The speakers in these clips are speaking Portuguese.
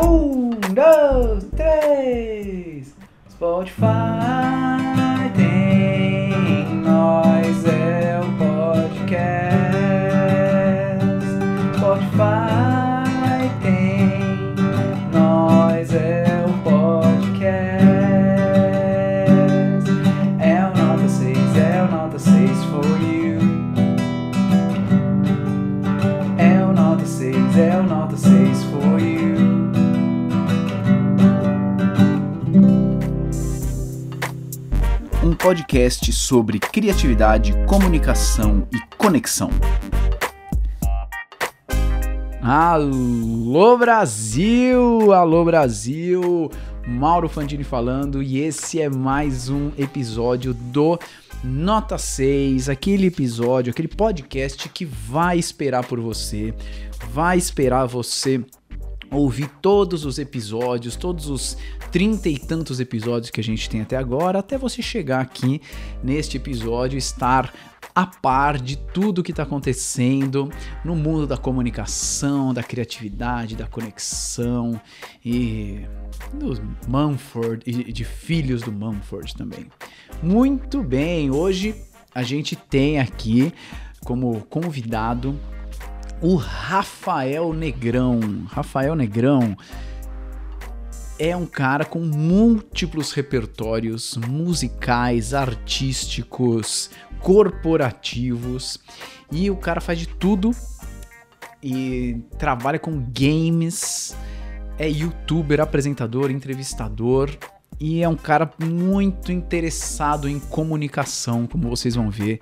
Um, dois, três. Spotify podcast sobre criatividade, comunicação e conexão. Alô Brasil! Alô Brasil! Mauro Fandini falando e esse é mais um episódio do Nota 6, aquele episódio, aquele podcast que vai esperar por você, vai esperar você ouvir todos os episódios, todos os trinta e tantos episódios que a gente tem até agora, até você chegar aqui neste episódio, estar a par de tudo que está acontecendo no mundo da comunicação, da criatividade, da conexão e dos Mumford e de filhos do Mumford também. Muito bem, hoje a gente tem aqui como convidado o Rafael Negrão. Rafael Negrão é um cara com múltiplos repertórios musicais, artísticos, corporativos e o cara faz de tudo e trabalha com games, é youtuber, apresentador, entrevistador e é um cara muito interessado em comunicação, como vocês vão ver.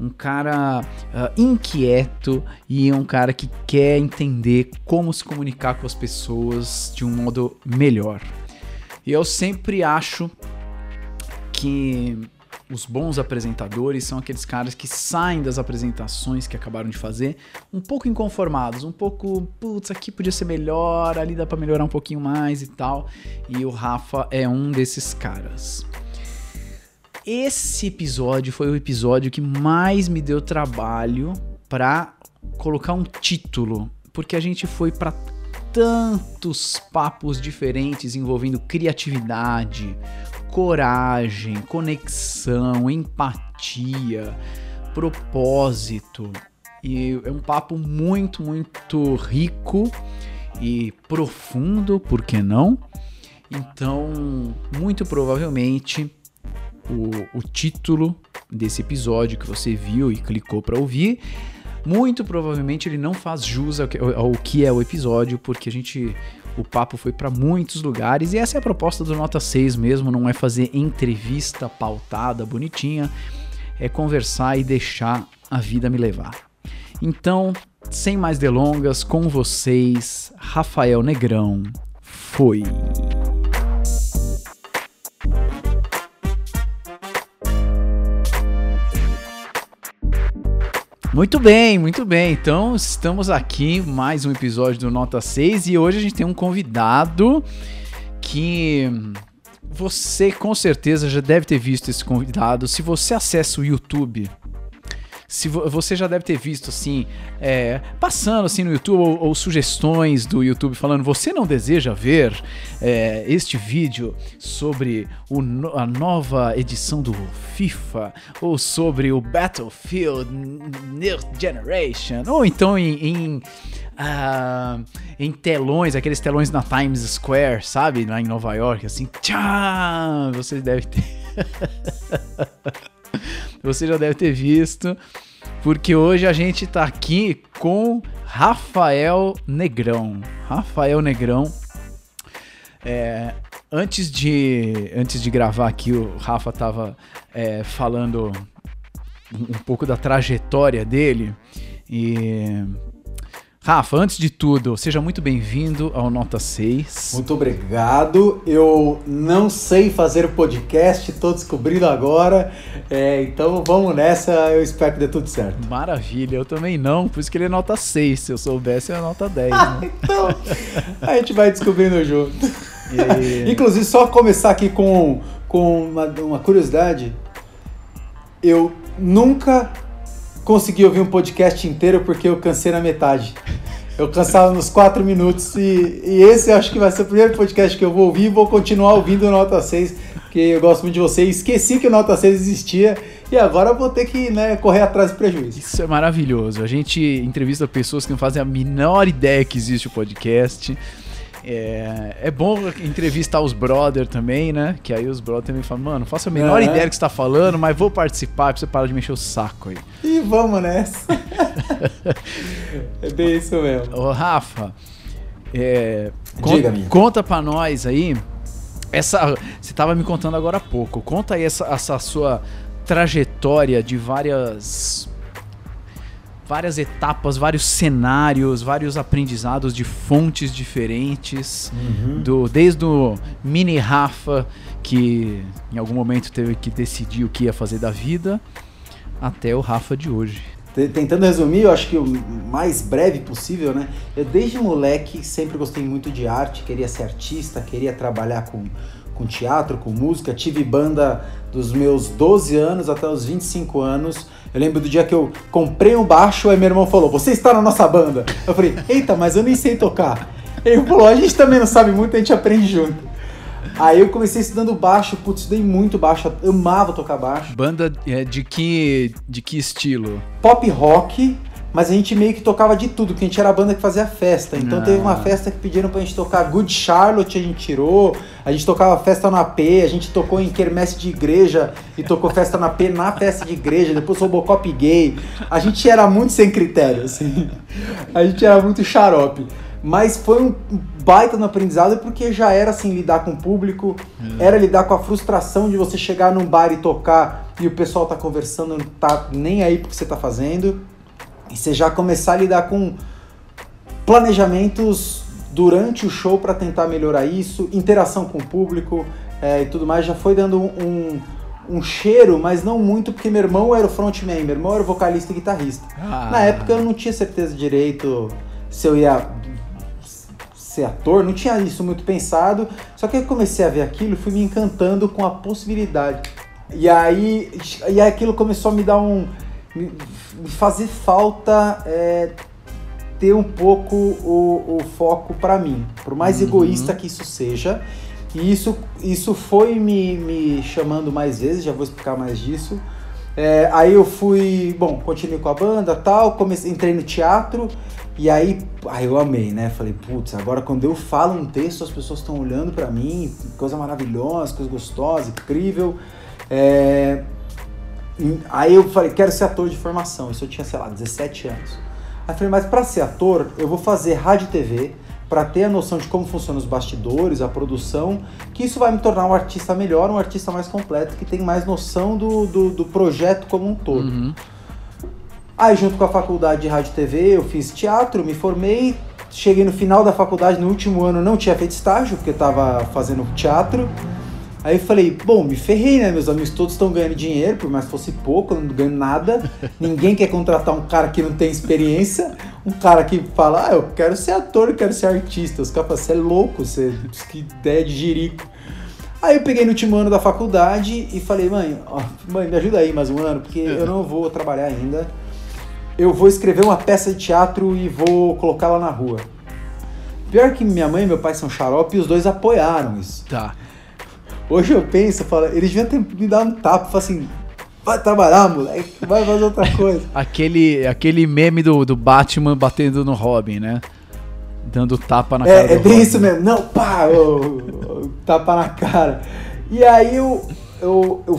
Um cara uh, inquieto e é um cara que quer entender como se comunicar com as pessoas de um modo melhor. E eu sempre acho que os bons apresentadores são aqueles caras que saem das apresentações que acabaram de fazer um pouco inconformados, um pouco, putz, aqui podia ser melhor, ali dá para melhorar um pouquinho mais e tal. E o Rafa é um desses caras. Esse episódio foi o episódio que mais me deu trabalho para colocar um título, porque a gente foi para tantos papos diferentes envolvendo criatividade, coragem, conexão, empatia, propósito. E é um papo muito, muito rico e profundo, por que não? Então, muito provavelmente, o, o título desse episódio que você viu e clicou para ouvir, muito provavelmente ele não faz jus ao ao que é o episódio, porque a gente o papo foi para muitos lugares e essa é a proposta do Nota 6 mesmo, não é fazer entrevista pautada, bonitinha, é conversar e deixar a vida me levar. Então, sem mais delongas, com vocês, Rafael Negrão. Foi. Muito bem, muito bem. Então, estamos aqui, mais um episódio do Nota 6 e hoje a gente tem um convidado que você com certeza já deve ter visto esse convidado. Se você acessa o YouTube, se vo você já deve ter visto assim, é, passando assim no YouTube ou, ou, sugestões do YouTube falando você não deseja ver é, este vídeo sobre o, a nova edição do FIFA ou sobre o Battlefield New Generation ou então em, em uh, em telões, aqueles telões na Times Square, sabe? Lá em Nova York, assim, tchau! Você deve ter. Você já deve ter visto, porque hoje a gente tá aqui com Rafael Negrão. Rafael Negrão. É, antes de antes de gravar aqui, o Rafa tava é, falando um pouco da trajetória dele e Rafa, antes de tudo, seja muito bem-vindo ao Nota 6. Muito obrigado. Eu não sei fazer podcast, estou descobrindo agora. É, então vamos nessa, eu espero que dê tudo certo. Maravilha, eu também não, por isso que ele é nota 6. Se eu soubesse, é nota 10. né? então, a gente vai descobrindo junto. E... Inclusive, só começar aqui com, com uma, uma curiosidade. Eu nunca consegui ouvir um podcast inteiro porque eu cansei na metade. Eu cansava nos quatro minutos e, e esse acho que vai ser o primeiro podcast que eu vou ouvir e vou continuar ouvindo o Nota 6, porque eu gosto muito de você. Esqueci que o Nota 6 existia e agora vou ter que né, correr atrás do prejuízo. Isso é maravilhoso. A gente entrevista pessoas que não fazem a menor ideia que existe o podcast. É, é bom entrevistar os brother também, né? Que aí os brother também falam, mano, faço a menor É. ideia do que você tá falando, mas vou participar pra você parar de mexer o saco aí. E vamos nessa. é bem isso mesmo. Ô, Rafa, é, con- Diga-me. conta pra nós aí. Essa, você tava me contando agora há pouco. Conta aí essa, essa sua trajetória de várias várias etapas, vários cenários, vários aprendizados de fontes diferentes, do desde o mini Rafa que em algum momento teve que decidir o que ia fazer da vida, até o Rafa de hoje. Tentando resumir, eu acho que o mais breve possível, né? Eu desde moleque sempre gostei muito de arte, queria ser artista, queria trabalhar com, com teatro, com música. Tive banda dos meus 12 anos até os 25 anos. Eu lembro do dia que eu comprei um baixo, aí meu irmão falou: Você está na nossa banda? Eu falei: Eita, mas eu nem sei tocar. Ele falou: A gente também não sabe muito, a gente aprende junto. Aí eu comecei estudando baixo, putz, estudei muito baixo, amava tocar baixo. Banda é, de que de que estilo? pop rock, mas a gente meio que tocava de tudo, porque a gente era a banda que fazia festa. Então Ah. teve uma festa que pediram pra gente tocar Good Charlotte, a gente tirou. A gente tocava festa na P, a gente tocou em quermesse de igreja e tocou festa na P na festa de igreja, depois Robocop gay. A gente era muito sem critério, assim. A gente era muito xarope. Mas foi um baita no aprendizado porque já era assim lidar com o público, era lidar com a frustração de você chegar num bar e tocar e o pessoal tá conversando, não tá nem aí pro que você tá fazendo. E você já começar a lidar com planejamentos durante o show para tentar melhorar isso, interação com o público é, e tudo mais, já foi dando um, um cheiro, mas não muito, porque meu irmão era o frontman, meu irmão era o vocalista e guitarrista. Ah. Na época eu não tinha certeza direito se eu ia ser ator, não tinha isso muito pensado, só que eu comecei a ver aquilo fui me encantando com a possibilidade. E aí, e aí aquilo começou a me dar um. Me, me fazer falta é, ter um pouco o, o foco para mim, por mais egoísta que isso seja. E isso, isso foi me, me chamando mais vezes, já vou explicar mais disso. É, aí eu fui, bom, continuei com a banda tal, comecei, entrei no teatro e aí, aí eu amei, né? Falei, putz, agora quando eu falo um texto, as pessoas estão olhando pra mim, coisa maravilhosa, coisa gostosa, incrível. É, aí eu falei, quero ser ator de formação. Isso eu tinha, sei lá, 17 anos. Aí falei, mas pra ser ator, eu vou fazer rádio e TV para ter a noção de como funcionam os bastidores, a produção, que isso vai me tornar um artista melhor, um artista mais completo, que tem mais noção do, do, do projeto como um todo. Uhum. Aí, junto com a faculdade de rádio e TV, eu fiz teatro, me formei. Cheguei no final da faculdade, no último ano não tinha feito estágio, porque eu tava fazendo teatro. Aí eu falei, bom, me ferrei, né? Meus amigos todos estão ganhando dinheiro, por mais que fosse pouco, eu não ganho nada. Ninguém quer contratar um cara que não tem experiência, um cara que fala, ah, eu quero ser ator, eu quero ser artista. Os caras falam, você é louco, você, que ideia de jirico. Aí eu peguei no último ano da faculdade e falei, mãe, ó, mãe, me ajuda aí mais um ano, porque eu não vou trabalhar ainda. Eu vou escrever uma peça de teatro e vou colocá-la na rua. Pior que minha mãe e meu pai são xarope e os dois apoiaram isso. Tá. Hoje eu penso, falo, eles deviam ter me dado um tapa, falar assim, vai trabalhar, moleque, vai fazer outra coisa. Aquele, aquele meme do, do Batman batendo no Robin, né? Dando tapa na cara É, é do bem Robin. isso mesmo. Não, pá, tapa na cara. E aí eu, eu, eu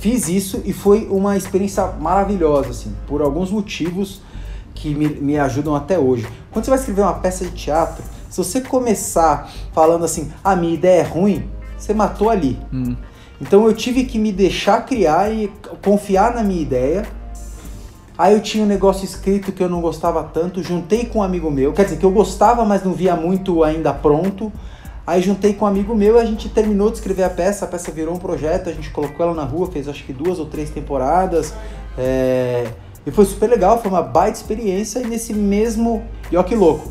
fiz isso e foi uma experiência maravilhosa, assim, por alguns motivos que me, me ajudam até hoje. Quando você vai escrever uma peça de teatro, se você começar falando assim, a minha ideia é ruim, você matou ali. Hum. Então eu tive que me deixar criar e confiar na minha ideia. Aí eu tinha um negócio escrito que eu não gostava tanto, juntei com um amigo meu, quer dizer, que eu gostava, mas não via muito ainda pronto. Aí juntei com um amigo meu e a gente terminou de escrever a peça, a peça virou um projeto, a gente colocou ela na rua, fez acho que duas ou três temporadas. é, E foi super legal, foi uma baita experiência. E nesse mesmo. E ó que louco!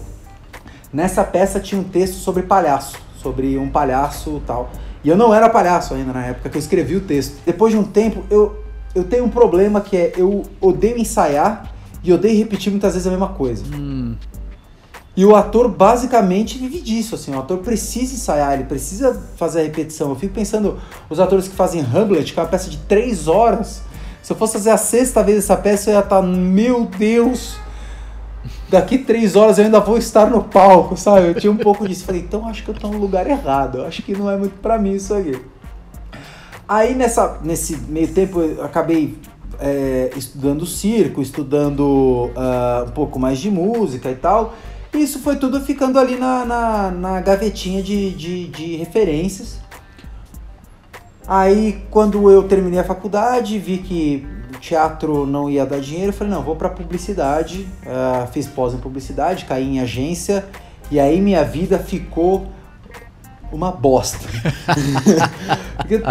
Nessa peça tinha um texto sobre palhaço, sobre um palhaço e tal. E eu não era palhaço ainda na época que eu escrevi o texto. Depois de um tempo, eu, eu tenho um problema que é eu odeio ensaiar e odeio repetir muitas vezes a mesma coisa. Hum. E o ator basicamente vive disso, assim, o ator precisa ensaiar, ele precisa fazer a repetição. Eu fico pensando, os atores que fazem Hamlet, que é uma peça de três horas, se eu fosse fazer a sexta vez essa peça, eu ia estar, meu Deus, daqui três horas eu ainda vou estar no palco, sabe? Eu tinha um pouco disso. Falei, então acho que eu estou no lugar errado, acho que não é muito para mim isso aqui. Aí nessa, nesse meio tempo eu acabei é, estudando circo, estudando uh, um pouco mais de música e tal. E isso foi tudo ficando ali na, na, na gavetinha de, de, de, referências. Aí, quando eu terminei a faculdade, vi que teatro não ia dar dinheiro, falei, não, vou para publicidade. Uh, fiz pós em publicidade, caí em agência. E aí minha vida ficou uma bosta. Porque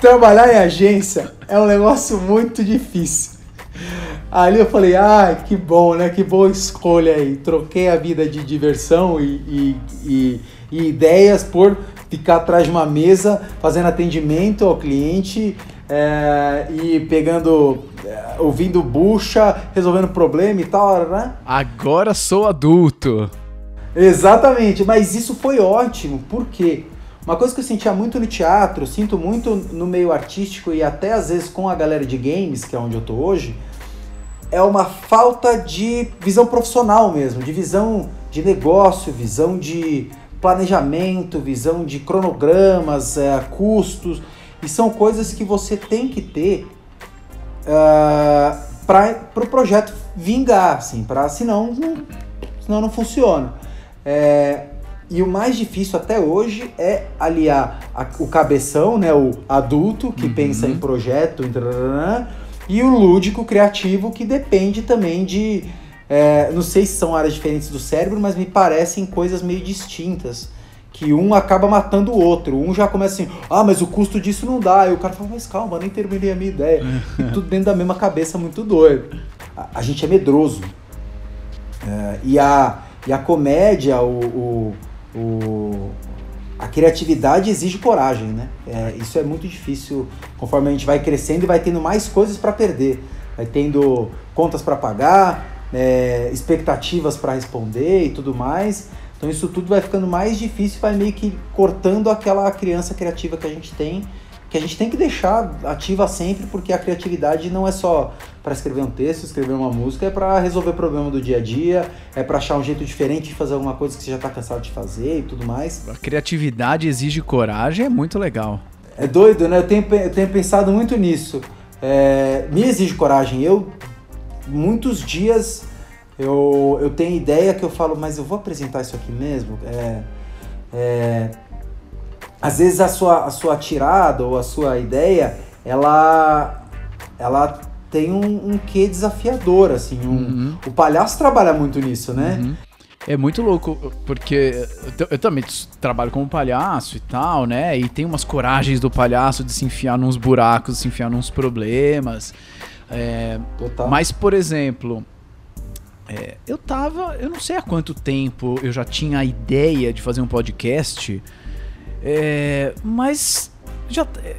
trabalhar em agência é um negócio muito difícil. Ali eu falei, ah, que bom, né? Que boa escolha aí. Troquei a vida de diversão e, e, e, e ideias por ficar atrás de uma mesa fazendo atendimento ao cliente é, e pegando, ouvindo bucha, resolvendo problema e tal, né? Agora sou adulto. Exatamente, mas isso foi ótimo, porque uma coisa que eu sentia muito no teatro, sinto muito no meio artístico e até às vezes com a galera de games, que é onde eu tô hoje, é uma falta de visão profissional mesmo, de visão de negócio, visão de planejamento, visão de cronogramas, é, custos. E são coisas que você tem que ter uh, é, para o pro projeto vingar, assim, pra, senão, não, senão não funciona. É, e o mais difícil até hoje é aliar a, o cabeção, né, o adulto que uhum. pensa em projeto, e o lúdico criativo que depende também de. É, não sei se são áreas diferentes do cérebro, mas me parecem coisas meio distintas. Que um acaba matando o outro. Um já começa assim, ah, mas o custo disso não dá. E o cara fala, mas calma, nem terminei a minha ideia. e tudo dentro da mesma cabeça, muito doido. A, a gente é medroso. É, e, a, e a comédia, o, o, o a criatividade exige coragem, né? É, isso é muito difícil conforme a gente vai crescendo e vai tendo mais coisas para perder, vai tendo contas para pagar, é, expectativas para responder e tudo mais. Então isso tudo vai ficando mais difícil, vai meio que cortando aquela criança criativa que a gente tem que a gente tem que deixar ativa sempre, porque a criatividade não é só para escrever um texto, escrever uma música, é para resolver problema do dia a dia, é para achar um jeito diferente de fazer alguma coisa que você já está cansado de fazer e tudo mais. A criatividade exige coragem, é muito legal. É doido, né? Eu tenho, eu tenho pensado muito nisso. É, me exige coragem. Eu, muitos dias, eu, eu tenho ideia que eu falo, mas eu vou apresentar isso aqui mesmo? É, é, às vezes a sua, a sua tirada ou a sua ideia, ela, ela tem um, um quê desafiador, assim. Um, uhum. O palhaço trabalha muito nisso, né? Uhum. É muito louco, porque eu, eu, também trabalho como palhaço e tal, né? E tem umas coragens do palhaço de se enfiar nos buracos, de se enfiar nos problemas. É, mas, por exemplo, é, eu tava. Eu não sei há quanto tempo eu já tinha a ideia de fazer um podcast. É, mas já é,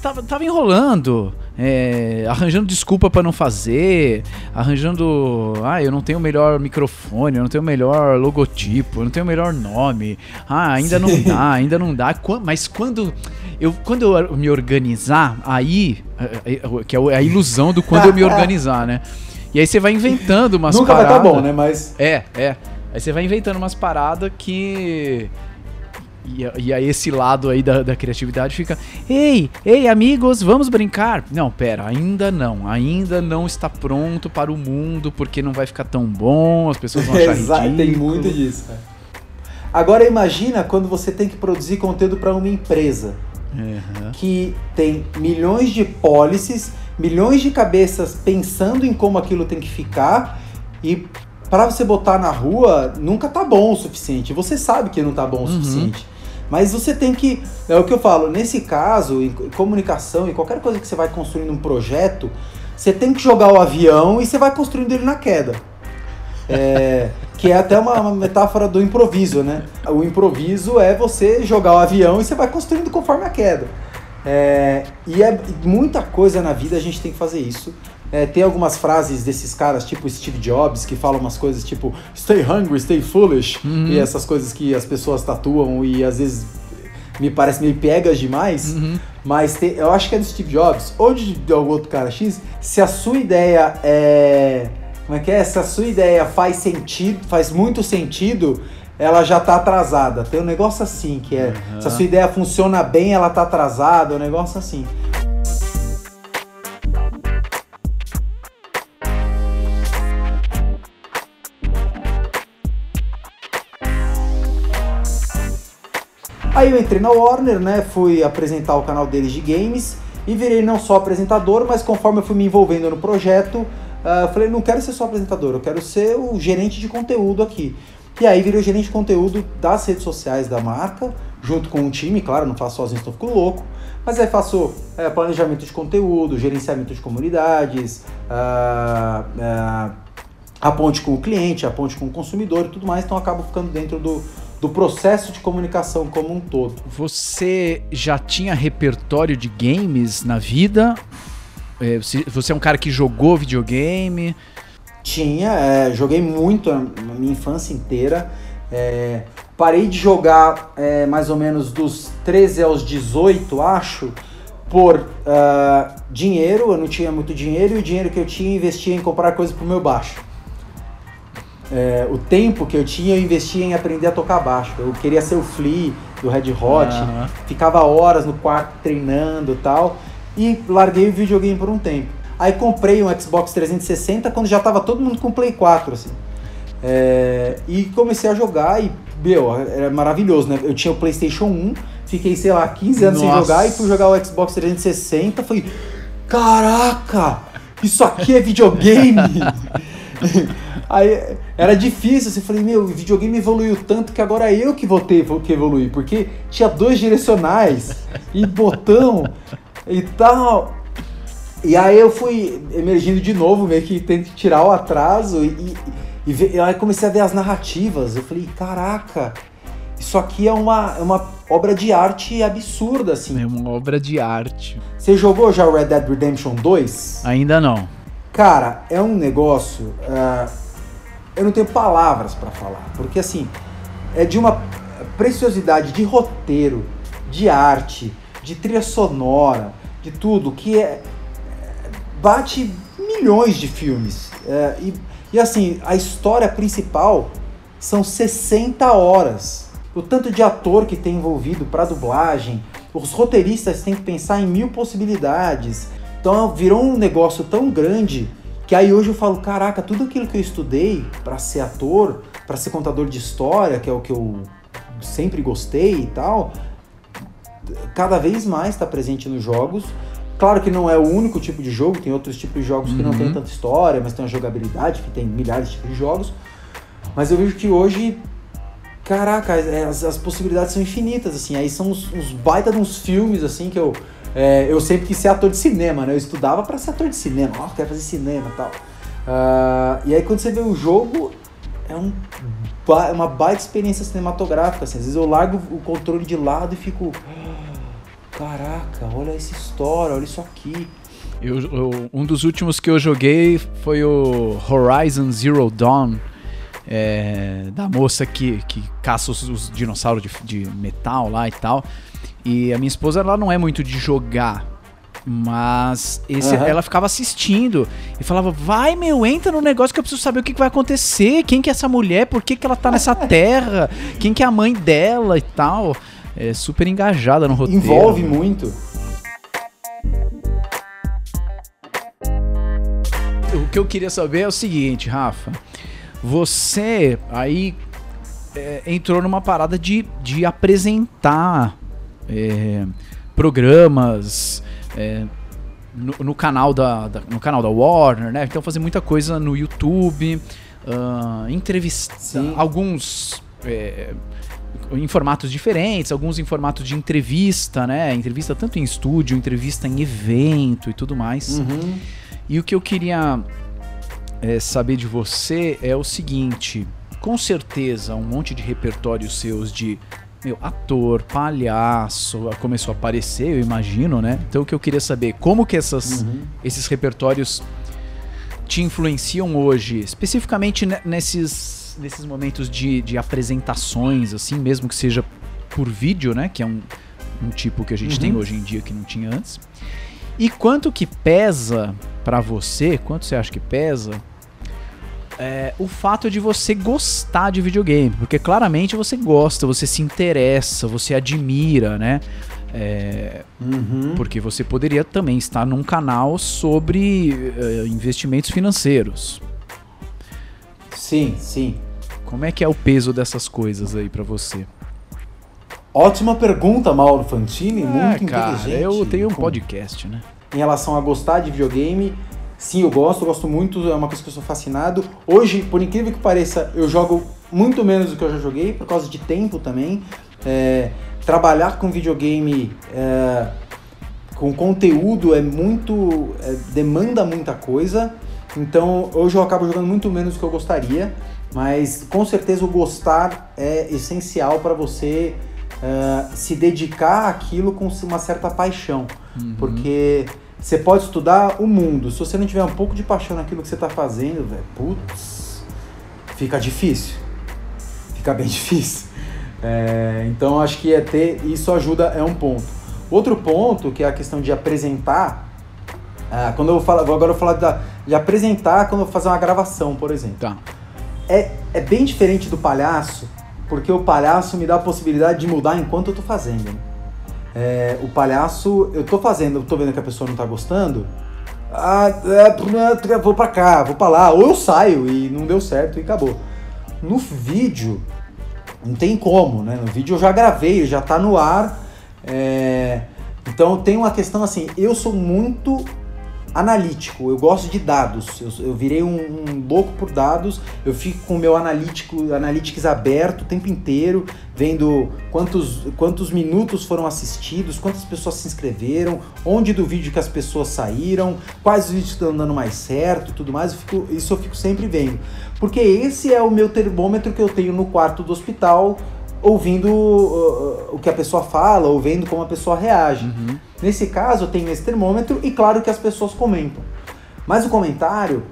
tava, tava enrolando, é, arranjando desculpa para não fazer, arranjando, ah, eu não tenho o melhor microfone, eu não tenho o melhor logotipo, eu não tenho o melhor nome, ah, ainda Sim. não dá, ainda não dá, mas quando eu, quando eu me organizar, aí, é, é, que é a ilusão do quando eu me organizar, né? E aí você vai inventando umas Nunca paradas. Nunca vai tá bom, né? Mas. É, é. Aí você vai inventando umas paradas que e, e aí esse lado aí da, da criatividade fica, ei, ei amigos, vamos brincar? Não, pera, ainda não, ainda não está pronto para o mundo porque não vai ficar tão bom, as pessoas vão achar Exato, ridículo. tem muito disso. Né? Agora imagina quando você tem que produzir conteúdo para uma empresa uhum. que tem milhões de policies, milhões de cabeças pensando em como aquilo tem que ficar e para você botar na rua nunca tá bom o suficiente. Você sabe que não tá bom o uhum. suficiente. Mas você tem que. É o que eu falo, nesse caso, em comunicação e qualquer coisa que você vai construindo um projeto, você tem que jogar o avião e você vai construindo ele na queda. É, que é até uma, uma, metáfora do improviso, né? O improviso é você jogar o avião e você vai construindo conforme a queda. É, e é muita coisa na vida a gente tem que fazer isso é, tem algumas frases desses caras, tipo Steve Jobs, que falam umas coisas tipo stay hungry, stay foolish, Uhum. e essas coisas que as pessoas tatuam e às vezes me parece meio piegas demais. Uhum. Mas eu acho que é do Steve Jobs ou de, de algum outro cara X. Se a sua ideia é. Como é que é? Se a sua ideia faz sentido, faz muito sentido, ela já tá atrasada. Tem um negócio assim que é. Se a sua ideia funciona bem, ela tá atrasada. Um negócio assim. Aí eu entrei na Warner, né? Fui apresentar o canal deles de games e virei não só apresentador, mas conforme eu fui me envolvendo no projeto, eu falei, não quero ser só apresentador, eu quero ser o gerente de conteúdo aqui. E aí virei o gerente de conteúdo das redes sociais da marca, junto com um time, claro, não faço sozinho, eu fico louco. Mas aí faço eh, planejamento de conteúdo, gerenciamento de comunidades, ah, ah, a ponte com o cliente, a ponte com o consumidor e tudo mais, então acabo ficando dentro do, do processo de comunicação como um todo. Você já tinha repertório de games na vida? É, Você você é um cara que jogou videogame? Tinha, é, joguei muito a a minha infância inteira. É, parei de jogar é, mais ou menos dos 13 aos 18, acho, por ah, dinheiro. Eu não tinha muito dinheiro e o dinheiro que eu tinha eu investia em comprar coisas pro meu baixo. É, o tempo que eu tinha eu investia em aprender a tocar baixo. Eu queria ser o Flea do Red Hot, Aham. ficava horas no quarto treinando e tal, e larguei o videogame por um tempo. Aí comprei um Xbox 360 quando já tava todo mundo com Play 4, assim. É, e comecei a jogar e, meu, era maravilhoso, né? Eu tinha o PlayStation 1, fiquei, sei lá, 15 anos sem Nossa. jogar e fui jogar o Xbox 360. Falei, caraca, isso aqui é videogame! Aí era difícil, assim, falei, meu, o videogame evoluiu tanto que agora eu que vou ter que evoluir, porque tinha dois direcionais e botão e tal. E aí eu fui emergindo de novo, meio que tento tirar o atraso e, e, e aí comecei a ver as narrativas. Eu falei, caraca, isso aqui é uma, é uma obra de arte absurda, assim. É uma obra de arte. Você jogou já o Red Dead Redemption 2? Ainda não. Cara, é um negócio. ah, eu não tenho palavras pra falar, porque assim é de uma preciosidade de roteiro, de arte, de trilha sonora, de tudo que é bate milhões de filmes É, e, e assim a história principal são 60 horas. O tanto de ator que tem envolvido pra dublagem, os roteiristas têm que pensar em mil possibilidades. Então virou um negócio tão grande que aí hoje eu falo, caraca, tudo aquilo que eu estudei pra ser ator, pra ser contador de história, que é o que eu sempre gostei e tal, cada vez mais está presente nos jogos. Claro que não é o único tipo de jogo, tem outros tipos de jogos que não Uhum. tem tanta história, mas tem uma jogabilidade que tem milhares de tipos de jogos. Mas eu vejo que hoje, caraca, as, as possibilidades são infinitas, assim. Aí são uns, uns baita de uns filmes, assim, que eu, é, eu sempre quis ser ator de cinema, né? Eu estudava pra ser ator de cinema, ó, quero fazer cinema e tal. Ah, e aí quando você vê o jogo, é um, ba- uma baita experiência cinematográfica, assim. Às vezes eu largo o controle de lado e fico... Caraca, olha essa história, olha isso aqui. Eu- eu- um dos últimos que eu joguei foi o Horizon Zero Dawn. é, da moça que, que caça os, os dinossauros de, de metal lá e tal. E a minha esposa, ela não é muito de jogar. Mas esse, Aham. ela ficava assistindo e falava: Vai, meu, entra no negócio que eu preciso saber o que, que vai acontecer. Quem que é essa mulher? Por que, que ela tá nessa terra? Quem que é a mãe dela e tal? É super engajada no roteiro. Envolve muito. O que eu queria saber é o seguinte, Rafa. Você aí é, entrou numa parada de, de apresentar é, programas é, no, no canal da, da- no canal da Warner, né? Então fazer muita coisa no YouTube, ah, entrevistar alguns é, em formatos diferentes, alguns em formato de entrevista, né? Entrevista tanto em estúdio, entrevista em evento e tudo mais. Uhum. E o que eu queria é, saber de você é o seguinte: com certeza, um monte de repertórios seus de meu, ator, palhaço, começou a aparecer, eu imagino, né? Então o que eu queria saber, como que essas, Uhum. esses repertórios te influenciam hoje, especificamente ne- nesses, nesses momentos de, de apresentações, assim, mesmo que seja por vídeo, né? Que é um, um tipo que a gente Uhum. tem hoje em dia que não tinha antes. E quanto que pesa pra você, quanto você acha que pesa, é, o fato de você gostar de videogame? Porque claramente você gosta, você se interessa, você admira, né? É, Uhum. porque você poderia também estar num canal sobre eh, investimentos financeiros. Sim, sim. Como é que é o peso dessas coisas aí pra você? Ótima pergunta, Mauro Fantini. muito Ah, cara, inteligente. eu tenho um podcast, né? em relação a gostar de videogame. Sim, eu gosto, eu gosto muito, é uma coisa que eu sou fascinado. Hoje, por incrível que pareça, eu jogo muito menos do que eu já joguei, por causa de tempo também. É, trabalhar com videogame é, com conteúdo é muito. é, demanda muita coisa. Então hoje eu acabo jogando muito menos do que eu gostaria. Mas com certeza o gostar é essencial para você é, se dedicar àquilo com uma certa paixão. Porque você pode estudar o mundo. Se você não tiver um pouco de paixão naquilo que você está fazendo, velho, putz, fica difícil. Fica bem difícil. É, então acho que é ter isso ajuda é um ponto. Outro ponto que é a questão de apresentar. ah, quando eu falo, agora eu vou falar da- de apresentar quando eu vou fazer uma gravação, por exemplo. Tá. É, é bem diferente do palhaço, porque o palhaço me dá a possibilidade de mudar enquanto eu tô fazendo. É, o palhaço, eu tô fazendo, eu tô vendo que a pessoa não tá gostando. Ah, é, vou pra cá, vou pra lá. Ou eu saio e não deu certo e acabou. No vídeo, não tem como, né? No vídeo eu já gravei, já tá no ar. é, Então tem uma questão assim, eu sou muito analítico, eu gosto de dados. Eu, eu virei um, um louco por dados, eu fico com o meu analítico, analytics aberto o tempo inteiro, vendo quantos, quantos minutos foram assistidos, quantas pessoas se inscreveram, onde do vídeo que as pessoas saíram, quais vídeos estão dando mais certo tudo mais. Eu fico- isso eu fico sempre vendo. Porque esse é o meu termômetro que eu tenho no quarto do hospital, ouvindo uh, uh, o que a pessoa fala, ou vendo como a pessoa reage. Uhum. Nesse caso, eu tenho esse termômetro e claro que as pessoas comentam. Mas o comentário,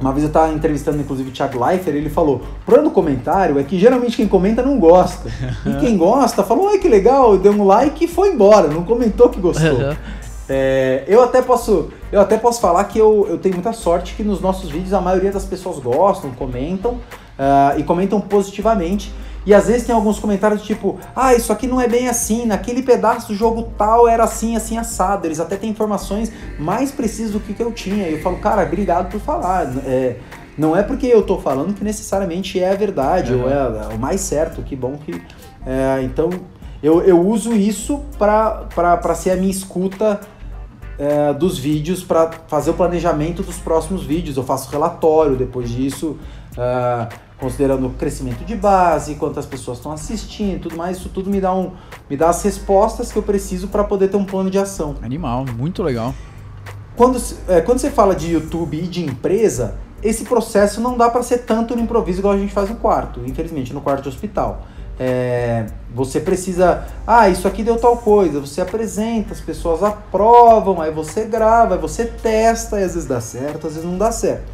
uma vez eu estava entrevistando inclusive o Thiago Leifert, ele falou: o problema do comentário é que geralmente quem comenta não gosta. E quem gosta falou: ai que legal, deu um like e foi embora, não comentou que gostou. É, eu até posso, eu até posso falar que eu, eu tenho muita sorte que nos nossos vídeos a maioria das pessoas gostam, comentam ah, e comentam positivamente. E às vezes tem alguns comentários tipo, ah, isso aqui não é bem assim, naquele pedaço do jogo tal era assim, assim, assado. Eles até têm informações mais precisas do que, que eu tinha. E eu falo, cara, obrigado por falar. É, não é porque eu tô falando que necessariamente é a verdade, ou é, é o mais certo, que bom que. é, então, eu, eu uso isso para ser a minha escuta é, dos vídeos para fazer o planejamento dos próximos vídeos. Eu faço relatório depois disso, é, considerando o crescimento de base, quantas pessoas estão assistindo, tudo mais. Isso tudo me dá um, me dá as respostas que eu preciso para poder ter um plano de ação. Animal, muito legal. Quando, é, quando você fala de YouTube e de empresa, esse processo não dá para ser tanto no improviso igual a gente faz no quarto, infelizmente, no quarto de hospital. É, você precisa, ah, isso aqui deu tal coisa, você apresenta, as pessoas aprovam, aí você grava, aí você testa, e às vezes dá certo, às vezes não dá certo.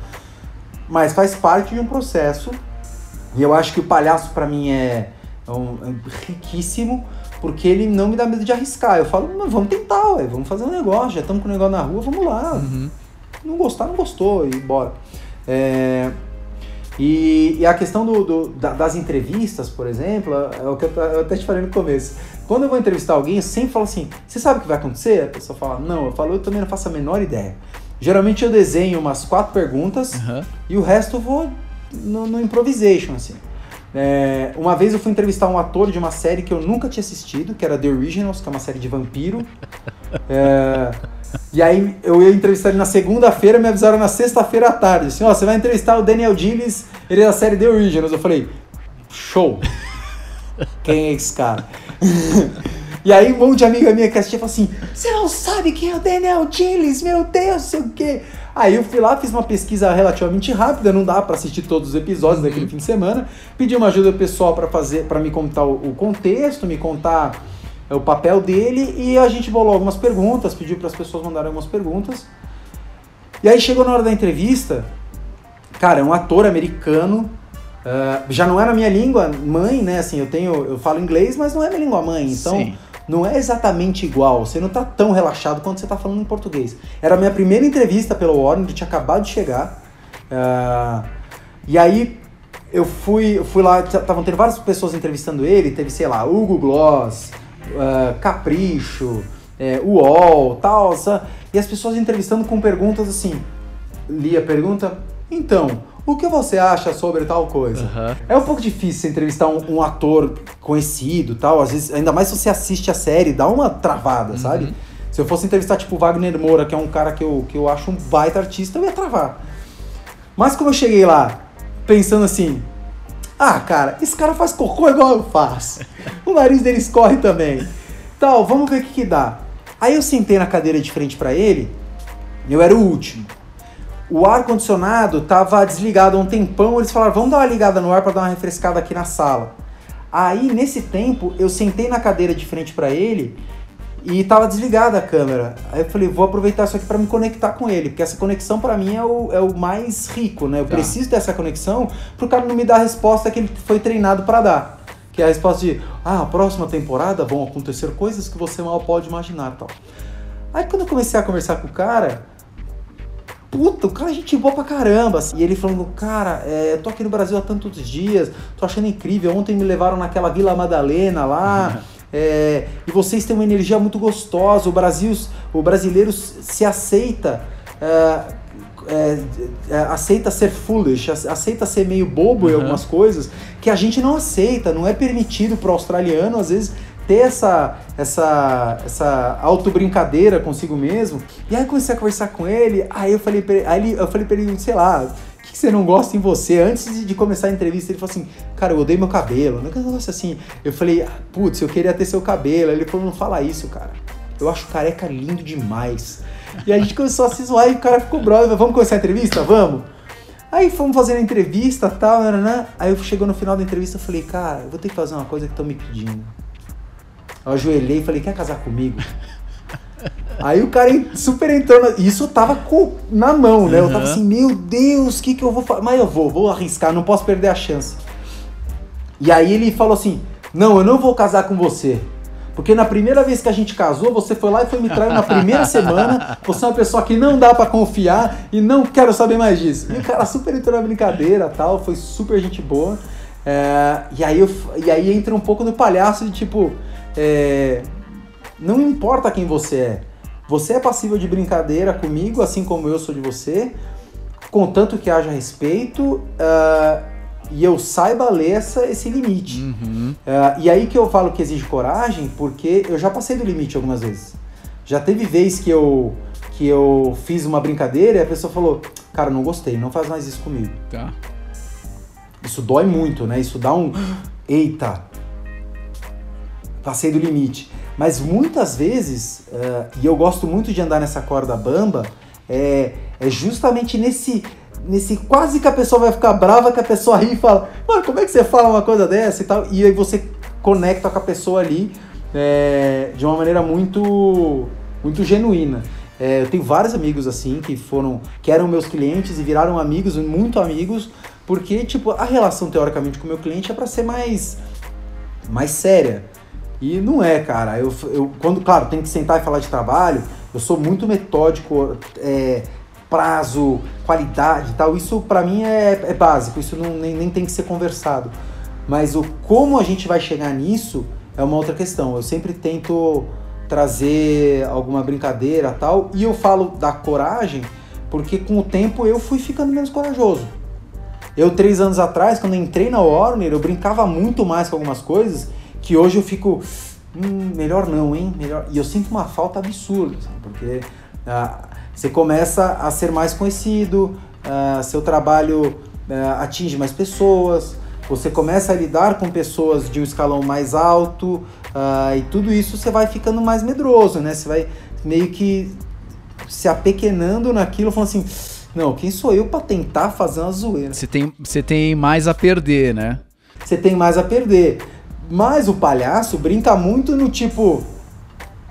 Mas faz parte de um processo, e eu acho que o palhaço para mim é, é um- é riquíssimo, porque ele não me dá medo de arriscar. Eu falo, "Mas vamos tentar, ué, vamos fazer um negócio, já estamos com o negócio na rua, vamos lá. Uhum. Não gostar, não gostou, e bora. É, e, e a questão do, do- da- das entrevistas, por exemplo, é o que eu, eu até te falei no começo. Quando eu vou entrevistar alguém, eu sempre falo assim: você sabe o que vai acontecer? A pessoa fala: não, eu falo, eu também não faço a menor ideia. Geralmente eu desenho umas quatro perguntas Aham. e o resto eu vou no, no improvisation, assim. É, uma vez eu fui entrevistar um ator de uma série que eu nunca tinha assistido, que era The Originals, que é uma série de vampiro. É, e aí eu ia entrevistar ele na segunda-feira, me avisaram na sexta-feira à tarde, assim, ó, você vai entrevistar o Daniel Gillis, ele é da série The Originals. Eu falei, show! Quem é esse cara? E aí um monte de amiga minha que assistia falou assim, você não sabe quem é o Daniel Gillis, meu Deus, sei o quê. Aí eu fui lá, fiz uma pesquisa relativamente rápida, não dá pra assistir todos os episódios daquele fim de semana. Pedi uma ajuda pessoal pra fazer, para me contar o, o contexto, me contar é, o papel dele e a gente bolou algumas perguntas, pediu para as pessoas mandarem algumas perguntas. E aí chegou na hora da entrevista, cara, é um ator americano, uh, já não era minha língua mãe, né? Assim, eu tenho, eu falo inglês, mas não é minha língua mãe, então Sim. Não é exatamente igual. Você não tá tão relaxado quanto você tá falando em português. Era a minha primeira entrevista pelo Warner, ele tinha acabado de chegar. uh, e aí eu fui, eu fui lá, estavam tendo várias pessoas entrevistando ele, teve, sei lá, Hugo Gloss, uh, Capricho, é, UOL, tal, e as pessoas entrevistando com perguntas assim. Li a pergunta, então, o que você acha sobre tal coisa? Aham. É um pouco difícil você entrevistar um, um ator conhecido tal, às vezes, ainda mais se você assiste a série, dá uma travada, sabe? Se eu fosse entrevistar, tipo, o Wagner Moura, que é um cara que eu, que eu acho um baita artista, eu ia travar. Mas como eu cheguei lá, pensando assim, ah, cara, esse cara faz cocô igual eu faço. O nariz dele escorre também. Tal, vamos ver o que que dá. Aí eu sentei na cadeira de frente pra ele, eu era o último. O ar-condicionado tava desligado há um tempão, eles falaram, vamos dar uma ligada no ar pra dar uma refrescada aqui na sala. Aí, nesse tempo, eu sentei na cadeira de frente pra ele e tava desligada a câmera. Aí eu falei, vou aproveitar isso aqui pra me conectar com ele, porque essa conexão pra mim é o, é o mais rico, né? Eu Tá. preciso dessa conexão pro cara não me dar a resposta que ele foi treinado pra dar. Que é a resposta de, ah, a próxima temporada vão acontecer coisas que você mal pode imaginar tal. Aí quando eu comecei a conversar com o cara, puta, o cara é gente boa pra caramba. assim. E ele falando, cara, é, eu tô aqui no Brasil há tantos dias, tô achando incrível. Ontem me levaram naquela Vila Madalena lá. é, e vocês têm uma energia muito gostosa. O Brasil, o brasileiro se aceita. é, é, é, aceita ser foolish, ace- aceita ser meio bobo em Uhum. algumas coisas que a gente não aceita, não é permitido pro australiano às vezes ter essa essa essa auto-brincadeira consigo mesmo. E aí eu comecei a conversar com ele, aí eu falei pra ele, aí eu falei para ele, sei lá, o que, que você não gosta em você? Antes de, começar a entrevista, ele falou assim, cara, eu odeio meu cabelo, um negócio assim. Eu falei, "Ah, putz, eu queria ter seu cabelo. Aí ele falou, não fala isso, cara. Eu acho careca lindo demais. E a gente começou a se zoar e o cara ficou brother, vamos começar a entrevista? Vamos? Aí fomos fazendo a entrevista tal, nananã. aí eu chegou no final da entrevista e falei, cara, eu vou ter que fazer uma coisa que estão me pedindo. Eu ajoelhei e falei, quer casar comigo? Aí o cara super entrou, na... isso eu tava com... na mão, né? Eu tava Uhum. assim, meu Deus, o que que eu vou fazer? Mas eu vou, vou arriscar, não posso perder a chance. E aí ele falou assim, não, eu não vou casar com você. Porque na primeira vez que a gente casou, você foi lá e foi me trair na primeira semana. Você é uma pessoa que não dá pra confiar e não quero saber mais disso. E o cara super entrou na brincadeira tal, foi super gente boa. É, e, aí eu, e aí entra um pouco no palhaço de tipo. É, não importa quem você é. Você é passível de brincadeira comigo, assim como eu sou de você, contanto que haja respeito ah, e eu saiba ler essa, esse limite. Uhum. Ah, e aí que eu falo que exige coragem, porque eu já passei do limite algumas vezes. Já teve vez que eu, que eu fiz uma brincadeira e a pessoa falou: Cara, não gostei, não faz mais isso comigo. Tá. Isso dói muito, né? Isso dá um. Eita! Passei do limite. Mas muitas vezes, eh, e eu gosto muito de andar nessa corda bamba, é, é justamente nesse, nesse quase que a pessoa vai ficar brava, que a pessoa ri e fala, mano, como é que você fala uma coisa dessa e tal? E aí você conecta com a pessoa ali é, de uma maneira muito, muito genuína. É, eu tenho vários amigos assim que foram, que eram meus clientes e viraram amigos, muito amigos, porque tipo a relação teoricamente com o meu cliente é para ser mais, mais séria. E não é, cara. Eu, eu, quando, claro, tem que sentar e falar de trabalho, eu sou muito metódico, é, prazo, qualidade e tal. Isso pra mim é, é básico, isso não, nem, nem tem que ser conversado. Mas o como a gente vai chegar nisso é uma outra questão. Eu sempre tento trazer alguma brincadeira tal. E eu falo da coragem porque com o tempo eu fui ficando menos corajoso. Eu, três anos atrás, quando entrei na Warner, eu brincava muito mais com algumas coisas que hoje eu fico. Hum, melhor não, hein? Melhor. E eu sinto uma falta absurda, assim, porque ah, você começa a ser mais conhecido, ah, seu trabalho ah, atinge mais pessoas, você começa a lidar com pessoas de um escalão mais alto, ah, e tudo isso você vai ficando mais medroso, né? Você vai meio que se apequenando naquilo, falando assim. Não, quem sou eu para tentar fazer uma zoeira? Você tem, você tem mais a perder, né? Você tem mais a perder. Mas o palhaço brinca muito no tipo.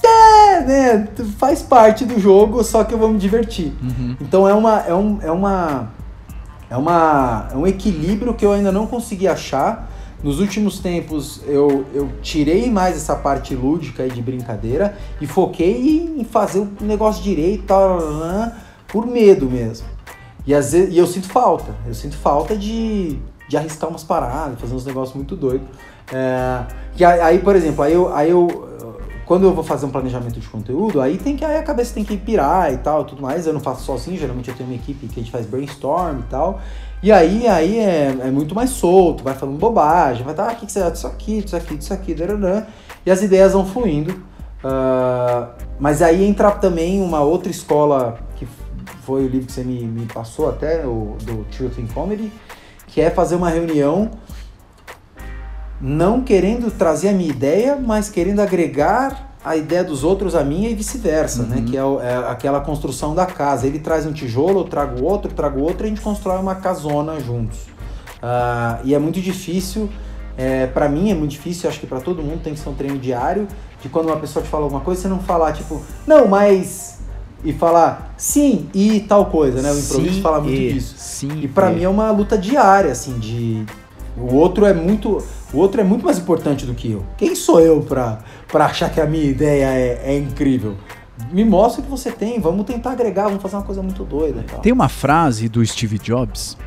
É, né, faz parte do jogo, só que eu vou me divertir. Uhum. Então é uma é um, é uma é uma é um equilíbrio que eu ainda não consegui achar. Nos últimos tempos eu, eu tirei mais essa parte lúdica e de brincadeira e foquei em fazer o negócio direito, tal, por medo mesmo. E, às vezes, e eu sinto falta, eu sinto falta de, de arriscar umas paradas, fazer uns negócios muito doidos. É, que aí, por exemplo, aí eu, aí eu quando eu vou fazer um planejamento de conteúdo, aí tem que aí a cabeça tem que pirar e tal, tudo mais. Eu não faço sozinho, geralmente eu tenho uma equipe que a gente faz brainstorm e tal. E aí, aí é, é muito mais solto, vai falando bobagem, vai estar, tá, ah, o que, que você acha disso aqui, disso aqui, disso aqui, e as ideias vão fluindo. Uh, mas aí entra também uma outra escola, que foi o livro que você me, me passou até, o, do Truth in Comedy, que é fazer uma reunião não querendo trazer a minha ideia, mas querendo agregar a ideia dos outros a minha e vice-versa, né? uhum. né? Que é, é, aquela construção da casa. Ele traz um tijolo, eu trago outro, eu trago outro, e a gente constrói uma casona juntos. Uh, e é muito difícil, é, para mim é muito difícil, acho que para todo mundo tem que ser um treino diário, de quando uma pessoa te fala alguma coisa, você não falar tipo, não, mas e falar sim e tal coisa, né? O improviso sim, fala muito e, disso. Sim, e para mim é uma luta diária, assim, de o outro é muito o outro é muito mais importante do que eu. Quem sou eu pra, pra achar que a minha ideia é, é incrível? Me mostra o que você tem, vamos tentar agregar, vamos fazer uma coisa muito doida. Tal. Tem uma frase do Steve Jobs,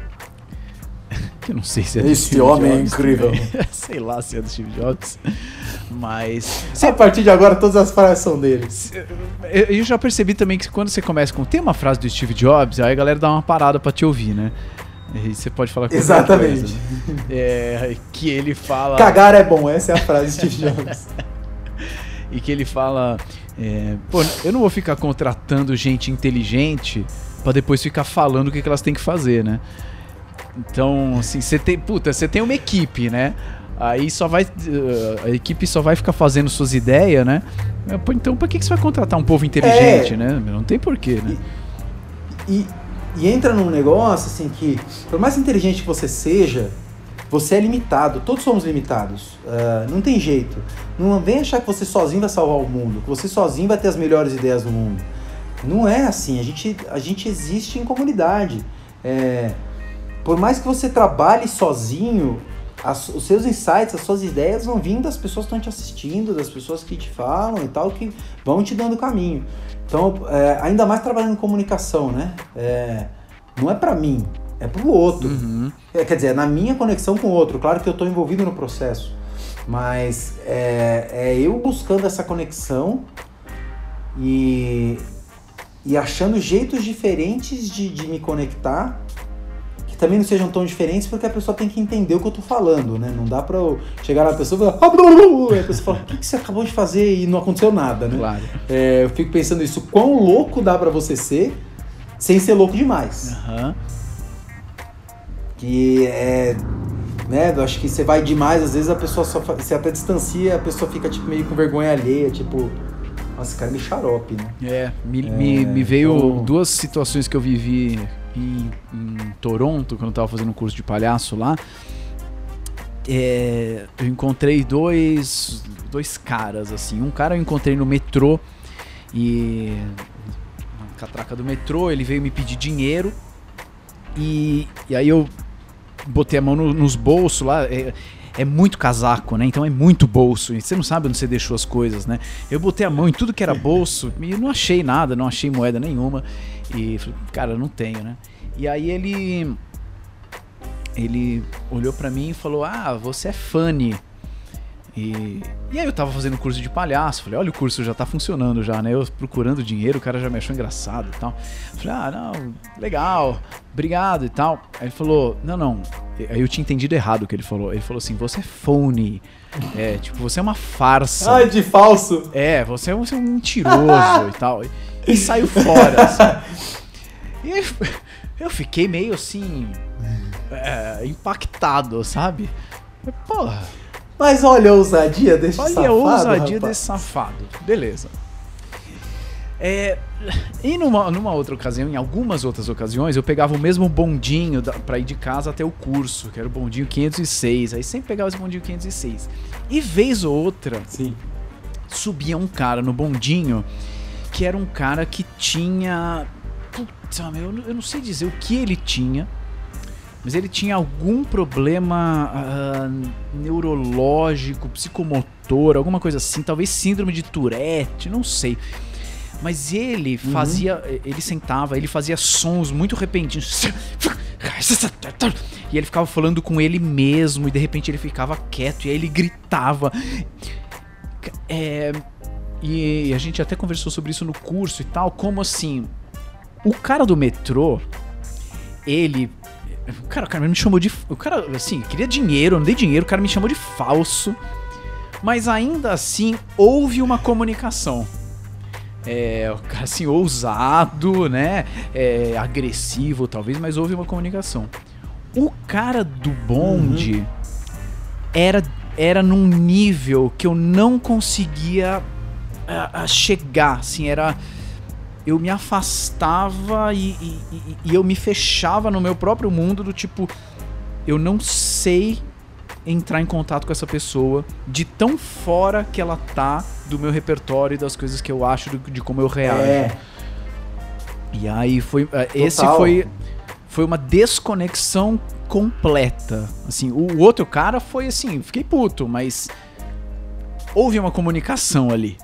que eu não sei se é do Esse Steve homem Jobs, é incrível. sei lá se é do Steve Jobs, mas... A partir de agora todas as frases são dele. Eu já percebi também que quando você começa com tem uma frase do Steve Jobs, aí a galera dá uma parada pra te ouvir, né? E você pode falar Exatamente. Coisa, né? é, que ele fala. Cagar é bom, essa é a frase de Steve Jobs. e que ele fala. É, Pô, eu não vou ficar contratando gente inteligente para depois ficar falando o que, que elas têm que fazer, né? Então, assim, você tem. Puta, você tem uma equipe, né? Aí só vai. A equipe só vai ficar fazendo suas ideias, né? Então, pra que, que você vai contratar um povo inteligente, é. né? Não tem porquê, né? E, e entra num negócio assim que, por mais inteligente que você seja, você é limitado. Todos somos limitados. Uh, não tem jeito. Não vem achar que você sozinho vai salvar o mundo, que você sozinho vai ter as melhores ideias do mundo. Não é assim. A gente, a gente existe em comunidade. É, por mais que você trabalhe sozinho, as, os seus insights, as suas ideias vão vir das pessoas que estão te assistindo, das pessoas que te falam e tal, que vão te dando caminho. Então, é, ainda mais trabalhando em comunicação, né? É, não é para mim, é para o outro. Uhum. É, quer dizer, é na minha conexão com o outro. Claro que eu estou envolvido no processo, mas é, é, eu buscando essa conexão e, e achando jeitos diferentes de, de me conectar que também não sejam tão diferentes, porque a pessoa tem que entender o que eu tô falando, né? Não dá pra eu chegar na pessoa e falar. Ah, e a pessoa fala, o que, você acabou de fazer e não aconteceu nada, né? Claro. É, eu fico pensando isso, quão louco dá pra você ser sem ser louco demais. Uhum. Que é. Né, eu acho que você vai demais, às vezes a pessoa só. Você até distancia, a pessoa fica tipo, meio com vergonha alheia, tipo. Nossa, cara me xarope, né? É, me, é, me, me veio então... duas situações que eu vivi em, em Toronto, quando eu tava fazendo um curso de palhaço lá, é, eu encontrei dois, dois caras, assim. Um cara eu encontrei no metrô e. Na catraca do metrô, ele veio me pedir dinheiro e, e aí eu botei a mão no, nos bolsos lá. É, é muito casaco, né? Então é muito bolso. E você não sabe onde você deixou as coisas, né? Eu botei a mão em tudo que era bolso e não achei nada, não achei moeda nenhuma. E falei, cara, não tenho, né? E aí ele. Ele olhou para mim e falou: Ah, você é funny. E, e aí eu tava fazendo curso de palhaço, falei, olha o curso já tá funcionando já, né? Eu procurando dinheiro, o cara já me achou engraçado e tal. Falei, ah, não, legal, obrigado e tal. Aí ele falou, não, não. Aí eu tinha entendido errado o que ele falou. Ele falou assim, você é phony. É, tipo, você é uma farsa. Ai, de falso. É, você é um, você é um mentiroso e tal. E, e saiu fora, assim. E aí, eu fiquei meio assim. É, impactado, sabe? Porra. Mas olha a ousadia desse olha safado. Olha a ousadia rapaz. desse safado. Beleza. É, e numa, numa outra ocasião, em algumas outras ocasiões, eu pegava o mesmo bondinho da, pra ir de casa até o curso, que era o bondinho 506. Aí sempre pegava esse bondinho 506. E vez ou outra, Sim. subia um cara no bondinho que era um cara que tinha. Puta, meu, eu não sei dizer o que ele tinha, mas ele tinha algum problema ah, neurológico, psicomotor, alguma coisa assim, talvez síndrome de Tourette, não sei. Mas ele fazia, ele sentava, ele fazia sons muito repentinos. E ele ficava falando com ele mesmo, e de repente ele ficava quieto, e aí ele gritava. É, e a gente até conversou sobre isso no curso e tal, como assim, o cara do metrô, ele. O cara, o cara me chamou de. O cara, assim, queria dinheiro, eu não dei dinheiro, o cara me chamou de falso. Mas ainda assim, houve uma comunicação. É, o cara, assim, ousado, né? É, agressivo, talvez, mas houve uma comunicação. O cara do bonde era, era num nível que eu não conseguia ah, ah, chegar, assim, era eu me afastava e, e- e- e eu me fechava no meu próprio mundo do tipo eu não sei entrar em contato com essa pessoa de tão fora que ela tá do meu repertório e das coisas que eu acho do- de como eu reajo. É, E aí foi. Esse Total. foi. Foi uma desconexão completa. Assim, o outro cara foi assim, fiquei puto, mas houve uma comunicação ali.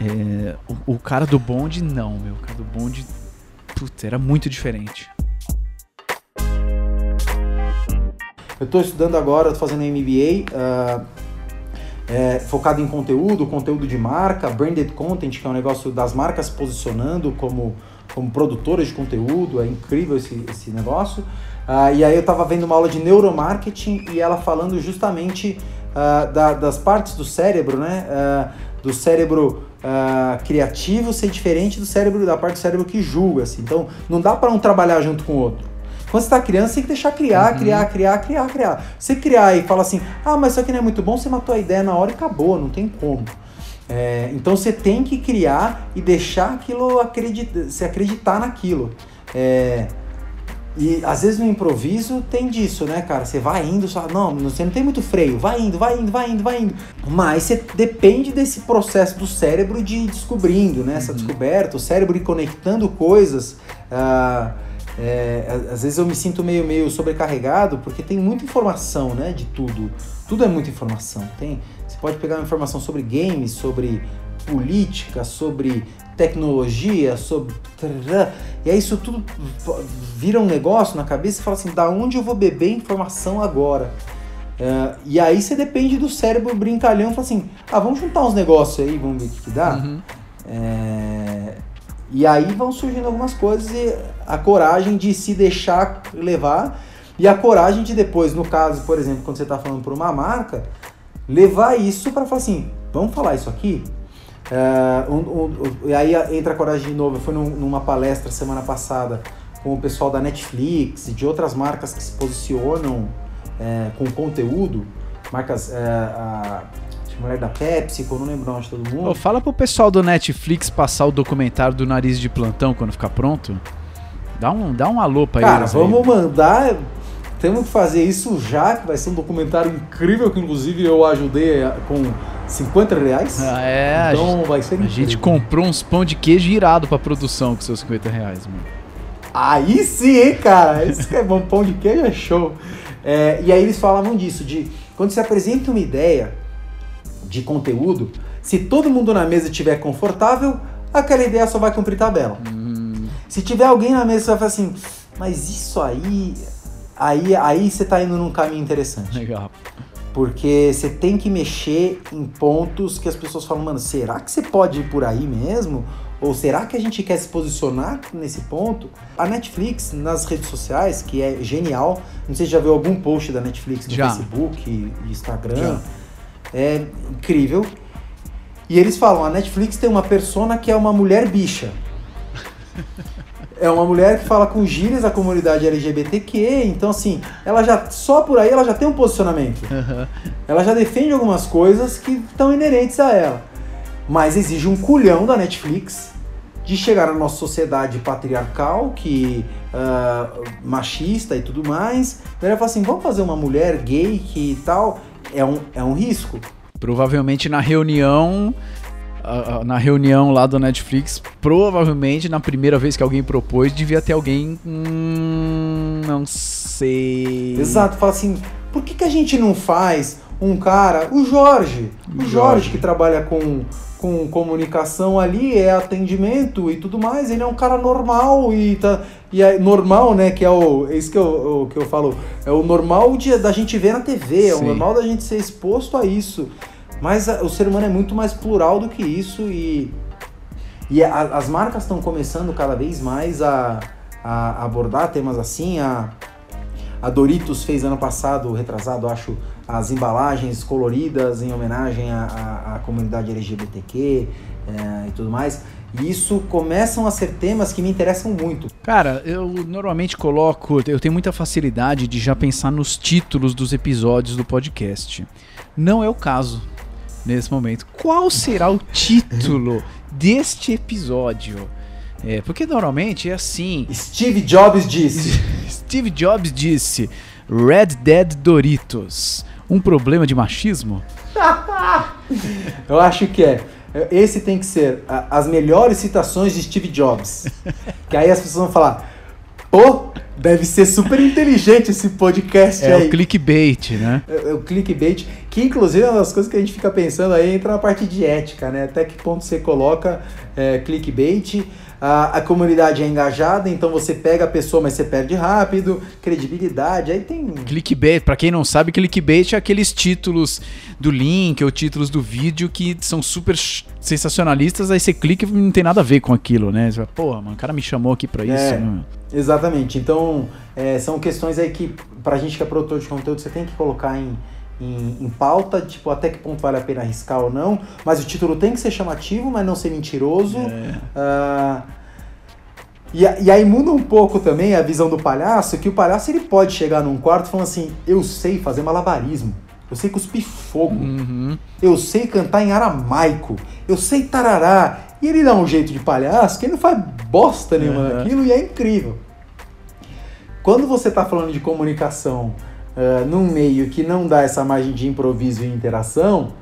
É, o, o cara do bonde, não, meu. O cara do bonde, puta, era muito diferente. Eu estou estudando agora, tô fazendo MBA, ah, é, focado em conteúdo, conteúdo de marca, branded content, que é um negócio das marcas posicionando como, como produtoras de conteúdo, é incrível esse, esse negócio. Ah, e aí eu estava vendo uma aula de neuromarketing e ela falando justamente ah, da- das partes do cérebro, né? Do cérebro ah, criativo ser diferente do cérebro da parte do cérebro que julga, assim. Então não dá para um trabalhar junto com o outro. Quando você está criando, você tem que deixar criar, criar, criar, criar, criar. Você criar e fala assim, ah, mas isso aqui não é muito bom, você matou a ideia na hora e acabou, não tem como. É, então você tem que criar e deixar aquilo acredita, se acreditar naquilo. É, e às vezes no improviso tem disso, né, cara? Você vai indo, só, não, você não tem muito freio, vai indo, vai indo, vai indo, vai indo. Mas você depende desse processo do cérebro de ir descobrindo, né? Essa descoberta, o cérebro ir conectando coisas. ah, é, às vezes eu me sinto meio, meio sobrecarregado porque tem muita informação, né, de tudo. Tudo é muita informação. Tem, você pode pegar uma informação sobre games, sobre política, sobre tecnologia, sobre. E aí isso tudo vira um negócio na cabeça e fala assim, da onde eu vou beber informação agora? É, e aí você depende do cérebro brincalhão e fala assim, ah, vamos juntar uns negócios aí, vamos ver o que, que dá. Uhum. É, E aí vão surgindo algumas coisas e a coragem de se deixar levar e a coragem de depois, no caso, por exemplo, quando você está falando por uma marca, levar isso para falar assim, vamos falar isso aqui? É, um- um- e aí entra a coragem de novo. Eu fui num- numa palestra semana passada com o pessoal da Netflix e de outras marcas que se posicionam é, com conteúdo, marcas, é, a, mulher da Pepsi, eu não lembro o nome de todo mundo. Ô, fala pro pessoal do Netflix passar o documentário do Nariz de Plantão quando ficar pronto. Dá um, dá um alô pra Cara, eles. aí. vamos mandar. Temos que fazer isso já, que vai ser um documentário incrível, que inclusive eu ajudei a- com 50 reais. Ah, é, a então gente- vai ser A incrível. gente comprou uns pão de queijo irado pra produção com seus 50 reais, mano. Aí sim, hein, cara? Isso que é bom, pão de queijo é show. É, e aí eles falavam disso, de quando você apresenta uma ideia de conteúdo, se todo mundo na mesa estiver confortável, aquela ideia só vai cumprir tabela. Se tiver alguém na mesa que vai falar assim, mas isso aí, aí, aí você tá indo num caminho interessante. Legal. Porque você tem que mexer em pontos que as pessoas falam, mano, será que você pode ir por aí mesmo? Ou será que a gente quer se posicionar nesse ponto? A Netflix, nas redes sociais, que é genial, não sei se já viu algum post da Netflix no Já. Facebook e Instagram, Já. é incrível. E eles falam, a Netflix tem uma persona que é uma mulher bicha. É uma mulher que fala com gírias da comunidade LGBTQ, então assim, ela já só por aí ela já tem um posicionamento. Ela já defende algumas coisas que estão inerentes a ela. Mas exige um culhão da Netflix de chegar na nossa sociedade patriarcal, que ah, machista e tudo mais. Daí ela fala assim, vamos fazer uma mulher gay que tal. É um, é um risco. Provavelmente na reunião na reunião lá do Netflix, provavelmente na primeira vez que alguém propôs, devia ter alguém. Hum, não sei. Exato, fala assim, por que, que a gente não faz um cara, o Jorge, o Jorge, Jorge. que trabalha com, com comunicação ali, é atendimento e tudo mais, ele é um cara normal e tá e é normal, né, que é o é isso que eu, o que eu falo, é o normal de, da gente ver na TV, é o Sim. normal da gente ser exposto a isso. Mas o ser humano é muito mais plural do que isso e e a- as marcas estão começando cada vez mais a, a abordar temas assim. A, a Doritos fez ano passado, retrasado, acho, as embalagens coloridas em homenagem à, à- comunidade LGBTQ eh, e tudo mais. E isso começam a ser temas que me interessam muito. Cara, eu normalmente coloco. Eu tenho muita facilidade de já pensar nos títulos dos episódios do podcast. Não é o caso nesse momento. Qual será o título deste episódio? É, porque normalmente é assim. Steve Jobs disse. Steve Jobs disse: Red Dead Doritos. Um problema de machismo? Eu acho que é. Esse tem que ser as melhores citações de Steve Jobs. que aí as pessoas vão falar: pô, deve ser super inteligente esse podcast É aí. o clickbait, né? É, é o clickbait, que inclusive é uma das coisas que a gente fica pensando aí, entra na parte de ética, né? Até que ponto você coloca é, clickbait, a, a comunidade é engajada, então você pega a pessoa, mas você perde rápido, credibilidade, aí tem... Clickbait, pra quem não sabe, clickbait é aqueles títulos do link ou títulos do vídeo que são super sensacionalistas, aí você clica e não tem nada a ver com aquilo, né? Você fala, porra, mano, o cara me chamou aqui pra isso. É. né? Exatamente, então é, são questões aí que pra gente que é produtor de conteúdo, você tem que colocar em, em, em pauta, tipo, até que ponto vale a pena arriscar ou não, mas o título tem que ser chamativo, mas não ser mentiroso. É. Ah, e, e aí muda um pouco também a visão do palhaço, que o palhaço ele pode chegar num quarto falando assim, eu sei fazer malabarismo, eu sei cuspir fogo, Uhum. eu sei cantar em aramaico, eu sei tarará. E ele dá um jeito de palhaço que ele não faz bosta nenhuma Uhum. daquilo e é incrível. Quando você tá falando de comunicação ah, num meio que não dá essa margem de improviso e interação,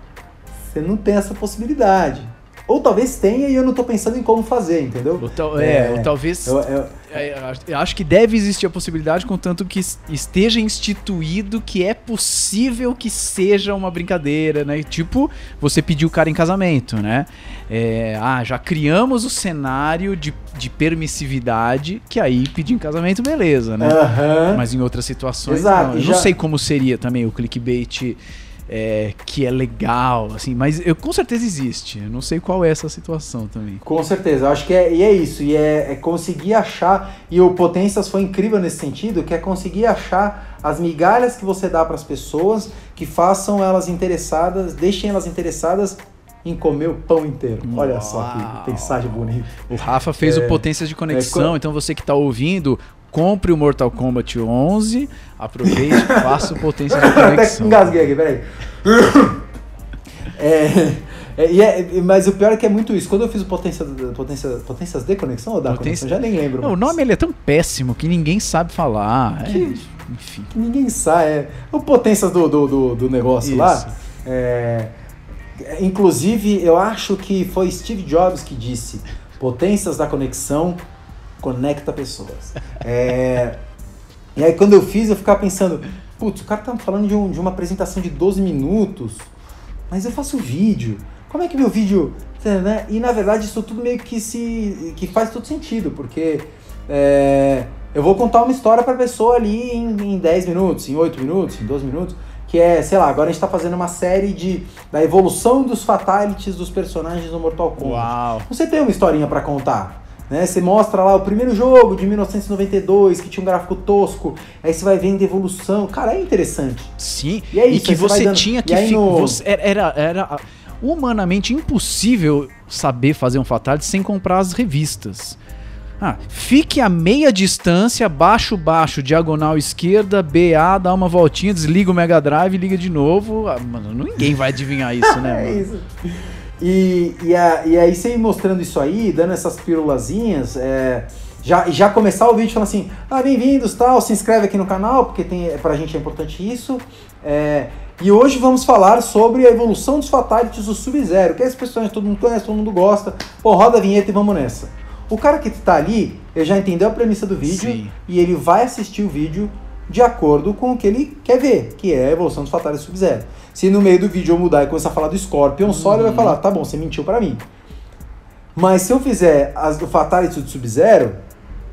você não tem essa possibilidade. Ou talvez tenha e eu não tô pensando em como fazer, entendeu? Ou tal- é, É, ou talvez. Eu- eu- é, eu acho- que deve existir a possibilidade, contanto que es- esteja instituído que é possível que seja uma brincadeira, né? Tipo, você pedir o cara em casamento, né? É, ah, já criamos o cenário de, de permissividade, que aí pedir em casamento, beleza, né? Aham. Mas em outras situações, Exato, não. Eu e não já- sei como seria também o clickbait é, que é legal, assim, mas eu, com certeza existe. Eu não sei qual é essa situação também. Com certeza, eu acho que é, e é isso, e é, é conseguir achar, e o Potências foi incrível nesse sentido, que é conseguir achar as migalhas que você dá para as pessoas que façam elas interessadas, deixem elas interessadas em comer o pão inteiro. Olha só Uau. que mensagem bonita. O Rafa fez É, o Potências de Conexão, é, então você que tá ouvindo, compre o Mortal Kombat 11, aproveite e faça o Potências de Até Conexão. engasguei aqui, peraí. É, é, é- mas o pior é que é muito isso. Quando eu fiz o Potência, potência, Potências de Conexão ou da Potência- Conexão, já nem lembro. Não, o nome ele é tão péssimo que ninguém sabe falar. É, Que- enfim. que ninguém sabe. É, o Potências do, do, do, do negócio Isso. lá. é, inclusive, eu acho que foi Steve Jobs que disse: Potências da conexão conecta pessoas. É, e aí, quando eu fiz, eu ficava pensando: putz, o cara tá falando de, um- de uma apresentação de 12 minutos, mas eu faço vídeo. Como é que meu vídeo. né? E na verdade, isso tudo meio que se. que faz todo sentido, porque. é, eu vou contar uma história pra pessoa ali em, em 10 minutos, em 8 minutos, em 12 minutos, que é, sei lá, agora a gente tá fazendo uma série de da evolução dos fatalities dos personagens no Mortal Kombat. Uau. Você tem uma historinha pra contar. Né? Você mostra lá o primeiro jogo de 1992, que tinha um gráfico tosco, aí você vai vendo evolução. Cara, é interessante. Sim, E é isso, que aí você tinha e que. fi- no- você- era, era, humanamente impossível saber fazer um Fatality sem comprar as revistas. Ah, fique a meia distância, baixo, baixo, diagonal esquerda, BA, dá uma voltinha, desliga o Mega Drive, liga de novo. Ah, mano, ninguém vai adivinhar isso, né, É isso. E, e, a- e aí você mostrando isso aí, dando essas pirulazinhas, é, já, já começar o vídeo falando assim, ah, bem-vindos, tal, se inscreve aqui no canal, porque tem, pra gente é importante isso. É, E hoje vamos falar sobre a evolução dos Fatalities do Sub-Zero, que é esse personagem que todo mundo conhece, todo mundo gosta. Pô, roda a vinheta e vamos nessa. O cara que tá ali, ele já entendeu a premissa do vídeo Sim. e ele vai assistir o vídeo de acordo com o que ele quer ver, que é a evolução dos Fatalities do Sub-Zero. Se no meio do vídeo eu mudar e começar a falar do Scorpion só, ele vai falar, tá bom, você mentiu pra mim. Mas se eu fizer as do Fatality do Sub-Zero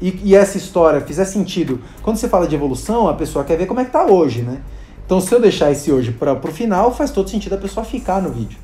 e, e essa história fizer sentido, quando você fala de evolução, a pessoa quer ver como é que tá hoje, né? Então se eu deixar esse hoje para pro final, faz todo sentido a pessoa ficar no vídeo.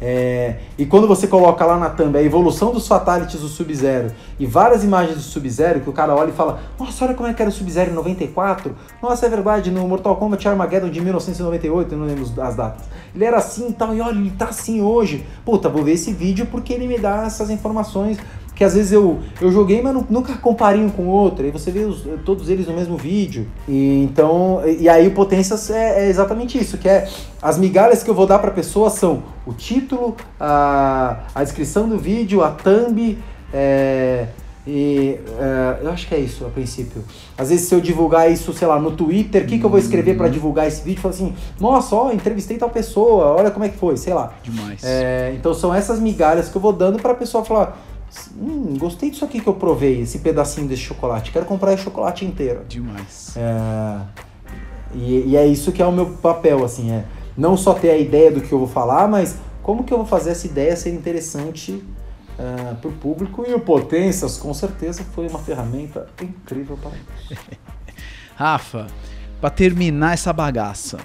É, e quando você coloca lá na thumb a evolução dos Fatalities do Sub-Zero e várias imagens do Sub-Zero que o cara olha e fala: Nossa, olha como é que era o Sub-Zero em 94. Nossa, é verdade, no Mortal Kombat Armageddon de 1998, eu não lembro as datas. Ele era assim e tal, e olha, ele tá assim hoje. Puta, vou ver esse vídeo porque ele me dá essas informações que às vezes eu, eu joguei, mas nu- nunca comparei um com o outro. Aí você vê os- todos eles no mesmo vídeo. E então, e, e aí o Potências é, é exatamente isso, que é as migalhas que eu vou dar pra pessoa são o título, a, a descrição do vídeo, a thumb, é, e é, eu acho que é isso a princípio. Às vezes se eu divulgar isso, sei lá, no Twitter, o que, que eu vou escrever pra divulgar esse vídeo? Falar assim, nossa, ó, entrevistei tal pessoa, olha como é que foi, sei lá. Demais. É, então são essas migalhas que eu vou dando pra pessoa falar: hum, gostei disso aqui que eu provei, esse pedacinho desse chocolate, quero comprar esse chocolate inteiro. Demais. É, e, e é isso que é o meu papel, assim, é não só ter a ideia do que eu vou falar, mas como que eu vou fazer essa ideia ser interessante é, pro público. E o Potências, com certeza, foi uma ferramenta incrível para isso. Rafa, pra terminar essa bagaça,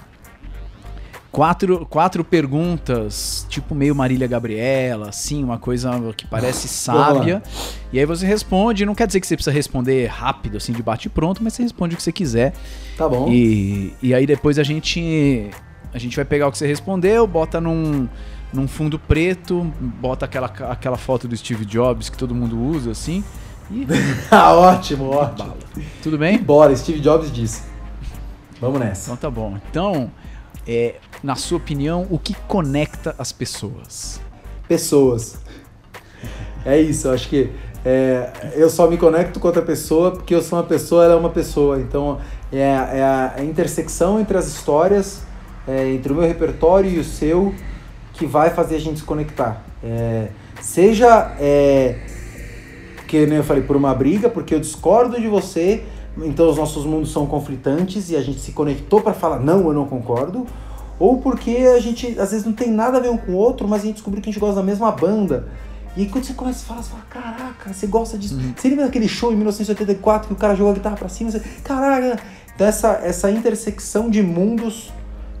quatro, quatro perguntas, tipo meio Marília Gabriela, assim, uma coisa que parece sábia. E aí você responde, não quer dizer que você precisa responder rápido, assim, de bate pronto, mas você responde o que você quiser. Tá bom? E, e aí depois a gente a gente vai pegar o que você respondeu, bota num, num fundo preto, bota aquela, aquela foto do Steve Jobs que todo mundo usa, assim, e ah, ótimo, ótimo. Tudo bem? Bora, Steve Jobs disse. Vamos nessa. Então tá bom. Então, é, na sua opinião, o que conecta as pessoas? pessoas. É isso, eu acho que é, eu só me conecto com outra pessoa porque eu sou uma pessoa, ela é uma pessoa. Então é, a- é a, a intersecção entre as histórias, é, entre o meu repertório e o seu, que vai fazer a gente se conectar. É, seja, é, que nem eu falei, por uma briga, porque eu discordo de você, então os nossos mundos são conflitantes e a gente se conectou para falar, não, eu não concordo. Ou porque a gente, às vezes, não tem nada a ver um com o outro, mas a gente descobriu que a gente gosta da mesma banda. E aí, quando você começa a falar, você fala, caraca, você gosta disso. Você lembra daquele show em 1984 que o cara jogou a guitarra pra cima? Você, caraca! Então, essa, essa intersecção de mundos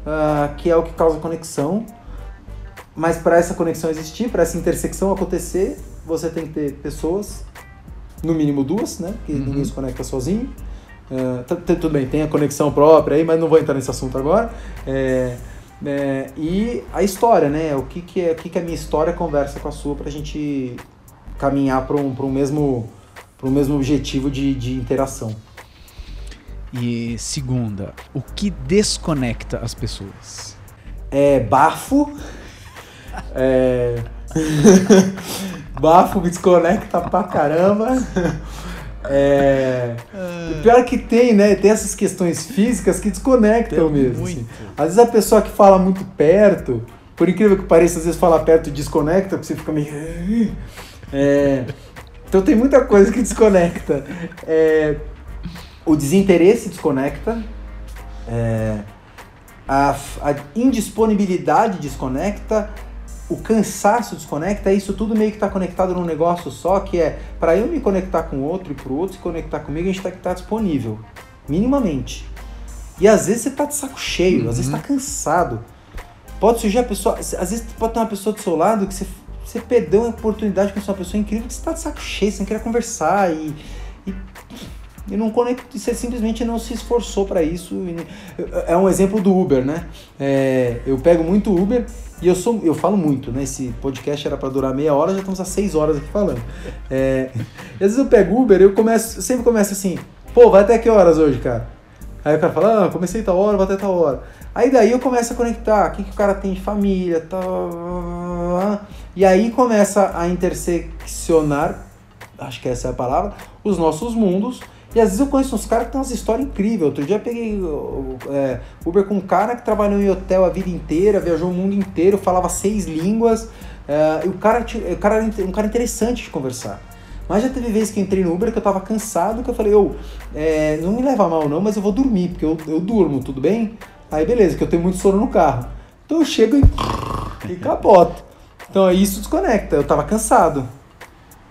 ah, que é o que causa conexão. Mas para essa conexão existir, para essa intersecção acontecer, você tem que ter pessoas, no mínimo duas, né? Que ninguém se conecta sozinho. Tá- tudo bem, tem a conexão própria aí, mas não vou entrar nesse assunto agora. É, é, e a história, né? O que, que, é, o que, que a minha história conversa com a sua pra gente caminhar para um, pra um, mesmo, pra um mesmo objetivo de, de interação. E segunda, o que desconecta as pessoas? É bafo. É... bafo me desconecta pra caramba. É... O pior é que tem, né? Tem essas questões físicas que desconectam Tem mesmo. assim. Às vezes a pessoa que fala muito perto, por incrível que pareça, às vezes fala perto e desconecta, porque você fica meio. É... Então tem muita coisa que desconecta. É... O desinteresse desconecta. É... A, a indisponibilidade desconecta, o cansaço desconecta, isso tudo meio que está conectado num negócio só, que é para eu me conectar com o outro e para o outro se conectar comigo, a gente tem que estar disponível, minimamente. E às vezes você tá de saco cheio, às vezes tá cansado. Pode surgir a pessoa, às vezes pode ter uma pessoa do seu lado que você, você perdeu uma oportunidade com essa pessoa incrível que você tá de saco cheio, você não quer conversar e, e e não conecta, você simplesmente não se esforçou para isso. E- É um exemplo do Uber, né? É, eu pego muito Uber e eu sou, eu falo muito, né? Esse podcast era para durar meia hora, já estamos há seis horas aqui falando. É, às vezes eu pego Uber, eu começo, sempre começo assim, pô, vai até que horas hoje, cara? Aí o cara fala, ah, comecei tal hora, vai até tal hora. Aí daí eu começo a conectar, o que, que o cara tem de família, tal. E aí começa a interseccionar, acho que essa é a palavra, os nossos mundos. E às vezes eu conheço uns caras que têm umas histórias incríveis. Outro dia eu peguei é, Uber com um cara que trabalhou em hotel a vida inteira, viajou o mundo inteiro, falava seis línguas. É, e o cara, o cara um cara interessante de conversar. Mas já teve vezes que entrei no Uber que eu tava cansado, que eu falei, é, não me leva mal não, mas eu vou dormir, porque eu, eu durmo, tudo bem? Aí beleza, que eu tenho muito sono no carro. Então eu chego e, e capoto. Então isso desconecta, eu tava cansado.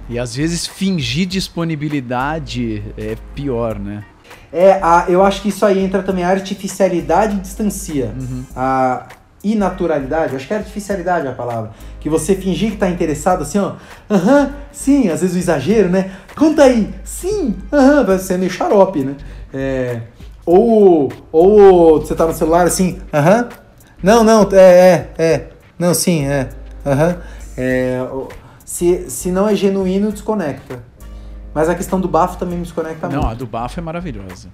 E às vezes fingir disponibilidade é pior, né? É, a, eu acho que isso aí entra também a artificialidade distancia. Uhum. A inaturalidade, acho que é artificialidade a palavra. Que você fingir que tá interessado assim, ó. Aham, uh -huh, sim, às vezes o exagero, né? Conta aí, sim, aham, uh -huh, vai ser meio xarope, né? É, ou, ou você tá no celular assim, aham. Não, não, é, é, é. Não, sim, é. Aham. É, se, se não é genuíno, desconecta. Mas a questão do bafo também me desconecta não, muito. Não, a do bafo é maravilhosa.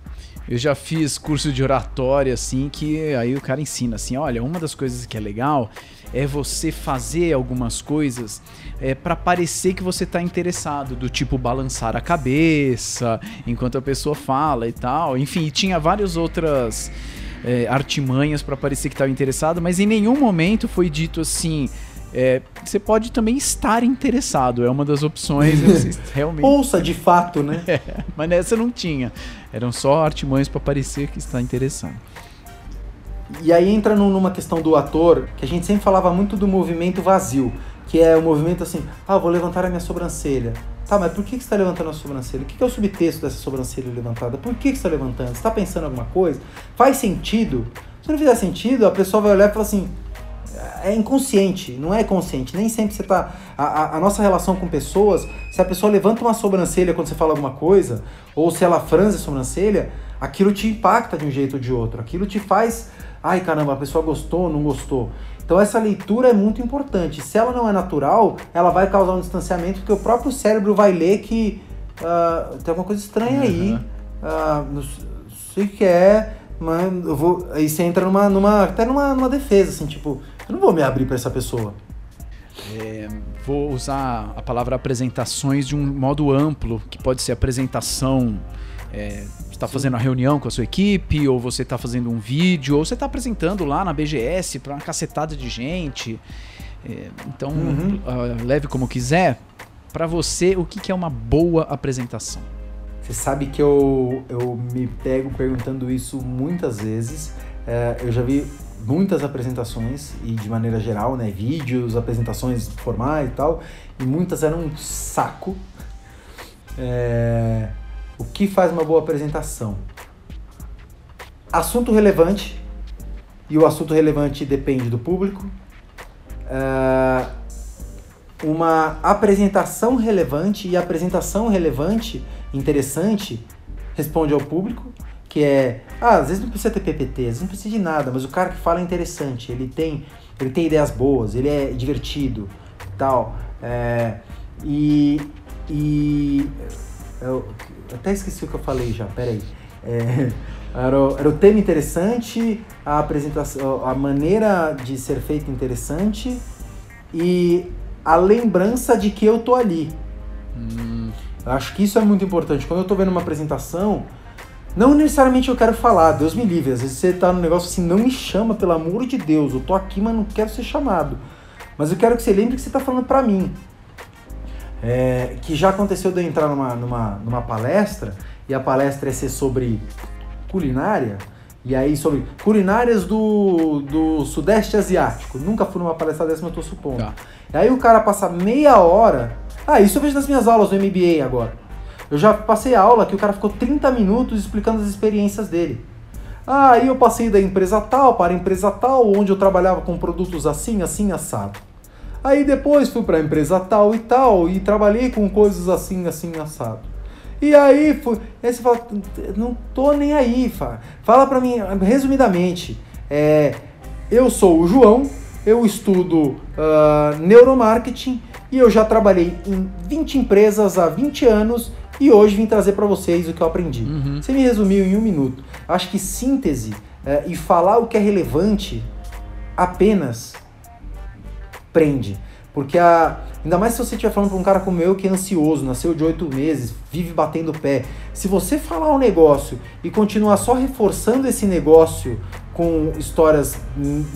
Eu já fiz curso de oratória, assim, que aí o cara ensina assim: olha, uma das coisas que é legal é você fazer algumas coisas é, para parecer que você tá interessado, do tipo balançar a cabeça enquanto a pessoa fala e tal. Enfim, tinha várias outras é, artimanhas para parecer que estava interessado, mas em nenhum momento foi dito assim é, você pode também estar interessado, é uma das opções. realmente... Ouça de fato, né? É, mas nessa não tinha. Eram só artimanhas para parecer que está interessado. E aí entra numa questão do ator, que a gente sempre falava muito do movimento vazio, que é o movimento assim, ah, vou levantar a minha sobrancelha. Tá, mas por que, você está levantando a sobrancelha? O que, é o subtexto dessa sobrancelha levantada? Por que, você está levantando? Você está pensando em alguma coisa? Faz sentido? Se não fizer sentido, a pessoa vai olhar e falar assim, é inconsciente, não é consciente. Nem sempre você tá. A, a, a, nossa relação com pessoas, se a pessoa levanta uma sobrancelha quando você fala alguma coisa, ou se ela franze a sobrancelha, aquilo te impacta de um jeito ou de outro. Aquilo te faz. Ai caramba, a pessoa gostou, não gostou. Então essa leitura é muito importante. Se ela não é natural, ela vai causar um distanciamento, porque o próprio cérebro vai ler que uh, tem alguma coisa estranha uhum. aí. Uh, não sei o que é, mas eu vou. Aí você entra numa. numa até numa, numa defesa, assim, tipo eu não vou me abrir para essa pessoa. É, vou usar a palavra apresentações de um modo amplo, que pode ser apresentação. É, você está fazendo uma reunião com a sua equipe, ou você está fazendo um vídeo, ou você está apresentando lá na BGS para uma cacetada de gente. É, então, uhum. uh, leve como quiser. Para você, o que, que é uma boa apresentação? Você sabe que eu, eu me pego perguntando isso muitas vezes. É, eu já vi muitas apresentações e de maneira geral, né, vídeos, apresentações formais e tal, e muitas eram um saco. É... O que faz uma boa apresentação? Assunto relevante, e o assunto relevante depende do público. É... Uma apresentação relevante, e apresentação relevante, interessante, responde ao público que é, ah, às vezes não precisa ter PPT, às vezes não precisa de nada, mas o cara que fala é interessante, ele tem, ele tem ideias boas, ele é divertido, tal, é, e, e eu, até esqueci o que eu falei já, peraí, é, era, o, era o tema interessante, a apresentação, a maneira de ser feito interessante e a lembrança de que eu tô ali. Hum. Acho que isso é muito importante. Quando eu tô vendo uma apresentação, não necessariamente eu quero falar, Deus me livre. Às vezes você tá no negócio assim, não me chama, pelo amor de Deus. Eu tô aqui, mas não quero ser chamado. Mas eu quero que você lembre que você tá falando para mim. É, que já aconteceu de eu entrar numa, numa, numa palestra, e a palestra é ser sobre culinária, e aí sobre culinárias do, do Sudeste Asiático. Nunca fui numa palestra dessa, mas eu tô supondo. Tá. E aí o cara passa meia hora. Ah, isso eu vejo nas minhas aulas do MBA agora. Eu já passei aula que o cara ficou 30 minutos explicando as experiências dele. Ah, aí eu passei da empresa tal para a empresa tal, onde eu trabalhava com produtos assim, assim, assado. Aí depois fui para a empresa tal e tal e trabalhei com coisas assim, assim, assado. E aí, fui, aí você fala, não tô nem aí, fala, fala para mim, resumidamente, é, eu sou o João, eu estudo uh, neuromarketing e eu já trabalhei em 20 empresas há 20 anos e hoje vim trazer para vocês o que eu aprendi. Uhum. Você me resumiu em um minuto. Acho que síntese é, e falar o que é relevante apenas prende. Porque a, ainda mais se você estiver falando para um cara como eu que é ansioso, nasceu de oito meses, vive batendo pé. Se você falar um negócio e continuar só reforçando esse negócio com histórias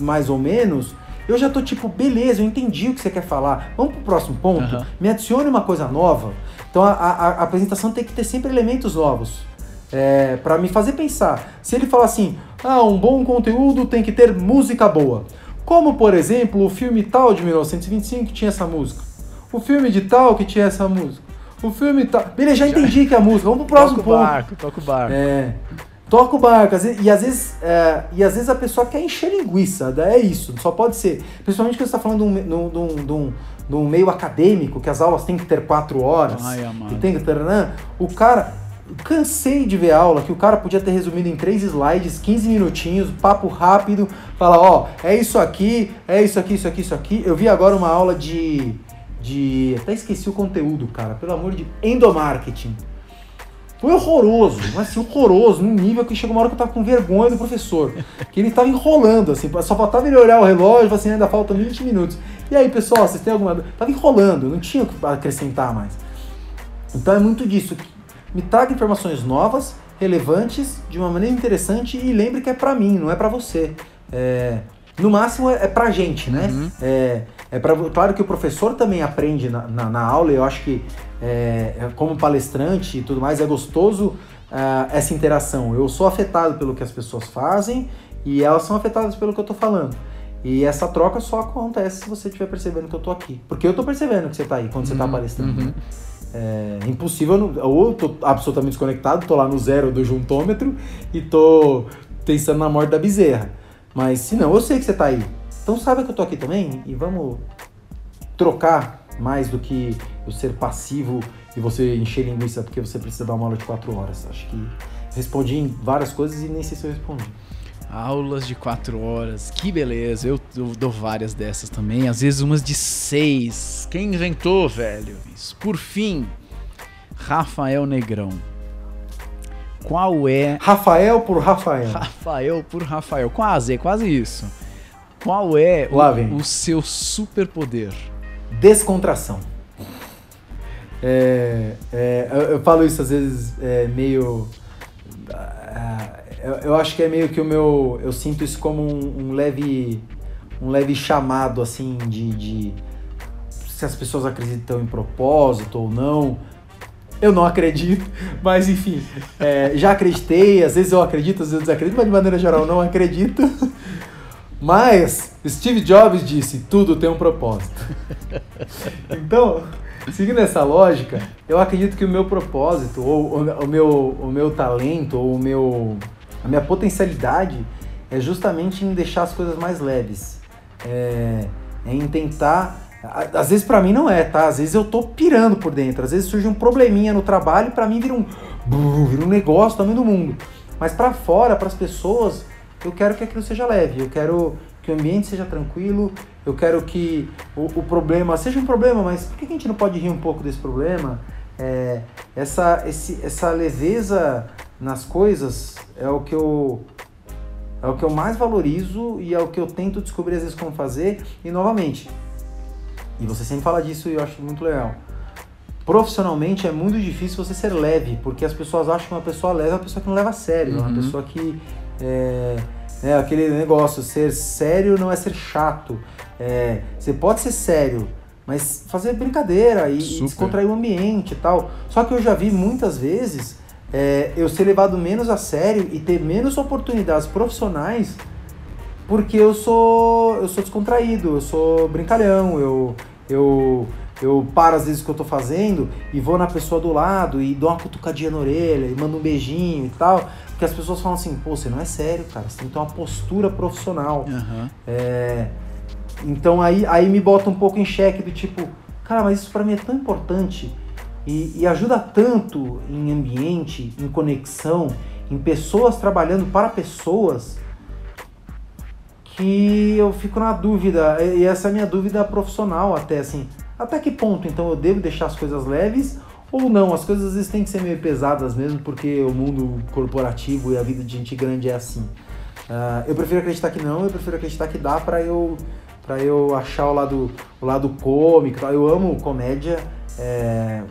mais ou menos, eu já tô tipo, beleza, eu entendi o que você quer falar. Vamos pro próximo ponto? Uhum. Me adicione uma coisa nova. Então a, a, a apresentação tem que ter sempre elementos novos. É, para me fazer pensar. Se ele falar assim, ah, um bom conteúdo tem que ter música boa. Como, por exemplo, o filme tal de 1925 que tinha essa música. O filme de tal que tinha essa música. O filme tal. Beleza, já entendi que é a música. Vamos pro próximo toca o ponto. barco, toca o barco. É. Toca o barco, às vezes- e às vezes, é, e às vezes a pessoa quer encher linguiça, é isso, só pode ser. Principalmente quando você está falando de um, de um- de um- um meio acadêmico, que as aulas têm que ter quatro horas, Ai, amado. que tem que ter, né? O cara, cansei de ver aula que o cara podia ter resumido em três slides, 15 minutinhos, papo rápido, falar, ó, é isso aqui, é isso aqui, isso aqui, isso aqui. Eu vi agora uma aula de, de, até esqueci o conteúdo, cara, pelo amor de, endomarketing. Foi horroroso, mas assim, horroroso, num nível que chegou uma hora que eu tava com vergonha do professor. Que ele tava enrolando, assim, só faltava ele olhar o relógio assim, ainda faltam 20 minutos. E aí, pessoal, vocês têm alguma. dú-?" Tava enrolando, não tinha o que acrescentar mais. Então é muito disso. Me traga informações novas, relevantes, de uma maneira interessante e lembre que é pra mim, não é pra você. É, no máximo é, é pra gente, né? Uhum. É, é pra, claro que o professor também aprende na, na, na aula, e eu acho que é, é, como palestrante e tudo mais, é gostoso ah, essa interação. Eu sou afetado pelo que as pessoas fazem e elas são afetadas pelo que eu tô falando. E essa troca só acontece se você estiver percebendo que eu tô aqui. Porque eu tô percebendo que você tá aí quando você tá Uhum, palestrando. uhum. né? É impossível, ou eu tô absolutamente desconectado, tô lá no zero do juntômetro e tô pensando na morte da bezerra. Mas se não, eu sei que você tá aí. Então sabe que eu tô aqui também e vamos trocar mais do que eu ser passivo e você encher linguiça porque você precisa dar uma aula de quatro horas. Acho que respondi em várias coisas e nem sei se eu respondi. Aulas de quatro horas, que beleza. Eu, eu dou várias dessas também, às vezes umas de seis. Quem inventou, velho? Isso. Por fim, Rafael Negrão. Qual é. Rafael por Rafael. Rafael por Rafael, quase, quase isso. Qual é o, o seu superpoder? Descontração. É, é, eu, eu falo isso às vezes é, meio. ah, eu, eu acho que é meio que o meu. Eu sinto isso como um, um leve. Um leve chamado assim de, de. Se as pessoas acreditam em propósito ou não. Eu não acredito, mas enfim, é, já acreditei, às vezes eu acredito, às vezes eu desacredito, mas de maneira geral eu não acredito. Mas Steve Jobs disse: tudo tem um propósito. Então, seguindo essa lógica, eu acredito que o meu propósito, ou o, meu, o meu talento, ou o meu, a minha potencialidade é justamente em deixar as coisas mais leves. É, é em tentar. Às vezes pra mim não é, tá? Às vezes eu tô pirando por dentro. Às vezes surge um probleminha no trabalho e pra mim vira um, vira um negócio também do mundo. Mas pra fora, pras pessoas, eu quero que aquilo seja leve. Eu quero que o ambiente seja tranquilo. Eu quero que o, o problema seja um problema, mas por que a gente não pode rir um pouco desse problema? É, essa, esse, essa leveza nas coisas é o que eu é o que eu mais valorizo e é o que eu tento descobrir às vezes como fazer. E novamente, e você sempre fala disso e eu acho muito legal. Profissionalmente é muito difícil você ser leve, porque as pessoas acham que uma pessoa leve é uma pessoa que não leva a sério, é uma Uhum. pessoa que é, é aquele negócio, ser sério não é ser chato. É, você pode ser sério, mas fazer brincadeira e, e Super. descontrair o ambiente e tal. Só que eu já vi muitas vezes é, eu ser levado menos a sério e ter menos oportunidades profissionais porque eu sou eu sou descontraído, eu sou brincalhão, eu eu eu paro às vezes o que eu tô fazendo e vou na pessoa do lado e dou uma cutucadinha na orelha e mando um beijinho e tal, porque as pessoas falam assim, pô, você não é sério, cara, você tem que ter uma postura profissional. Aham. É, então aí, aí me bota um pouco em xeque do tipo, cara, mas isso pra mim é tão importante e, e ajuda tanto em ambiente, em conexão, em pessoas trabalhando para pessoas que eu fico na dúvida, e essa é a minha dúvida profissional até assim, até que ponto então eu devo deixar as coisas leves ou não? As coisas às vezes têm que ser meio pesadas mesmo, porque o mundo corporativo e a vida de gente grande é assim. Ah, eu prefiro acreditar que não, eu prefiro acreditar que dá pra eu para eu achar o lado, o lado cômico. Eu amo comédia, é,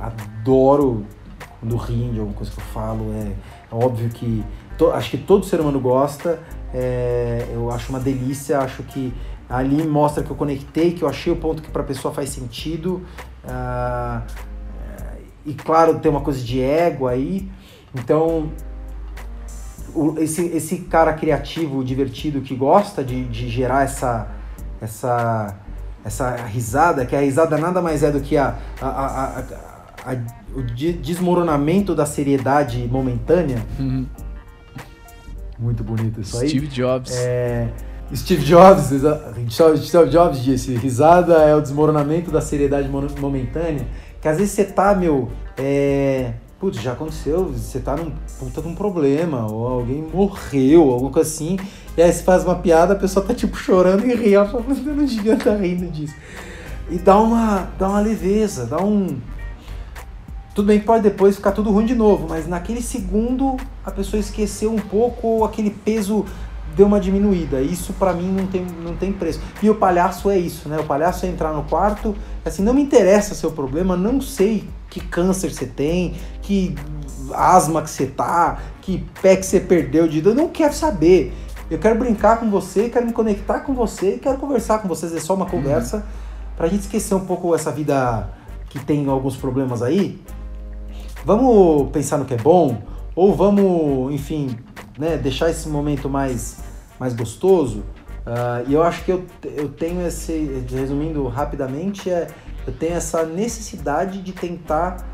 adoro quando riem de alguma coisa que eu falo. É, é óbvio que to- acho que todo ser humano gosta. é, eu acho uma delícia, acho que ali mostra que eu conectei, que eu achei o ponto que para a pessoa faz sentido. Ah, e claro, tem uma coisa de ego aí. Então, o- esse, esse cara criativo, divertido, que gosta de, de gerar essa, essa, essa risada, que a risada nada mais é do que a, a, a- a- o de- desmoronamento da seriedade momentânea. Muito bonito isso aí. Steve Jobs. É, Steve Jobs, Steve Jobs disse, risada é o desmoronamento da seriedade momentânea, que às vezes você tá, meu, é, putz, já aconteceu, você tá num puta de um problema, ou alguém morreu, alguma coisa assim, e aí você faz uma piada, a pessoa tá tipo chorando e ri, ela fala, "Mas eu não devia estar rindo disso. E dá uma, dá uma leveza, dá um... Tudo bem que pode depois ficar tudo ruim de novo, mas naquele segundo a pessoa esqueceu um pouco ou aquele peso deu uma diminuída. Isso pra mim não tem, não tem preço. E o palhaço é isso, né? O palhaço é entrar no quarto, assim, não me interessa seu problema, não sei que câncer você tem, que asma que você tá, que pé que você perdeu de eu não quero saber. Eu quero brincar com você, quero me conectar com você, quero conversar com vocês, é só uma conversa pra gente esquecer um pouco essa vida que tem alguns problemas aí. Vamos pensar no que é bom ou vamos, enfim, né, deixar esse momento mais mais gostoso. Ah, e eu acho que eu, eu tenho esse, resumindo rapidamente, é, eu tenho essa necessidade de tentar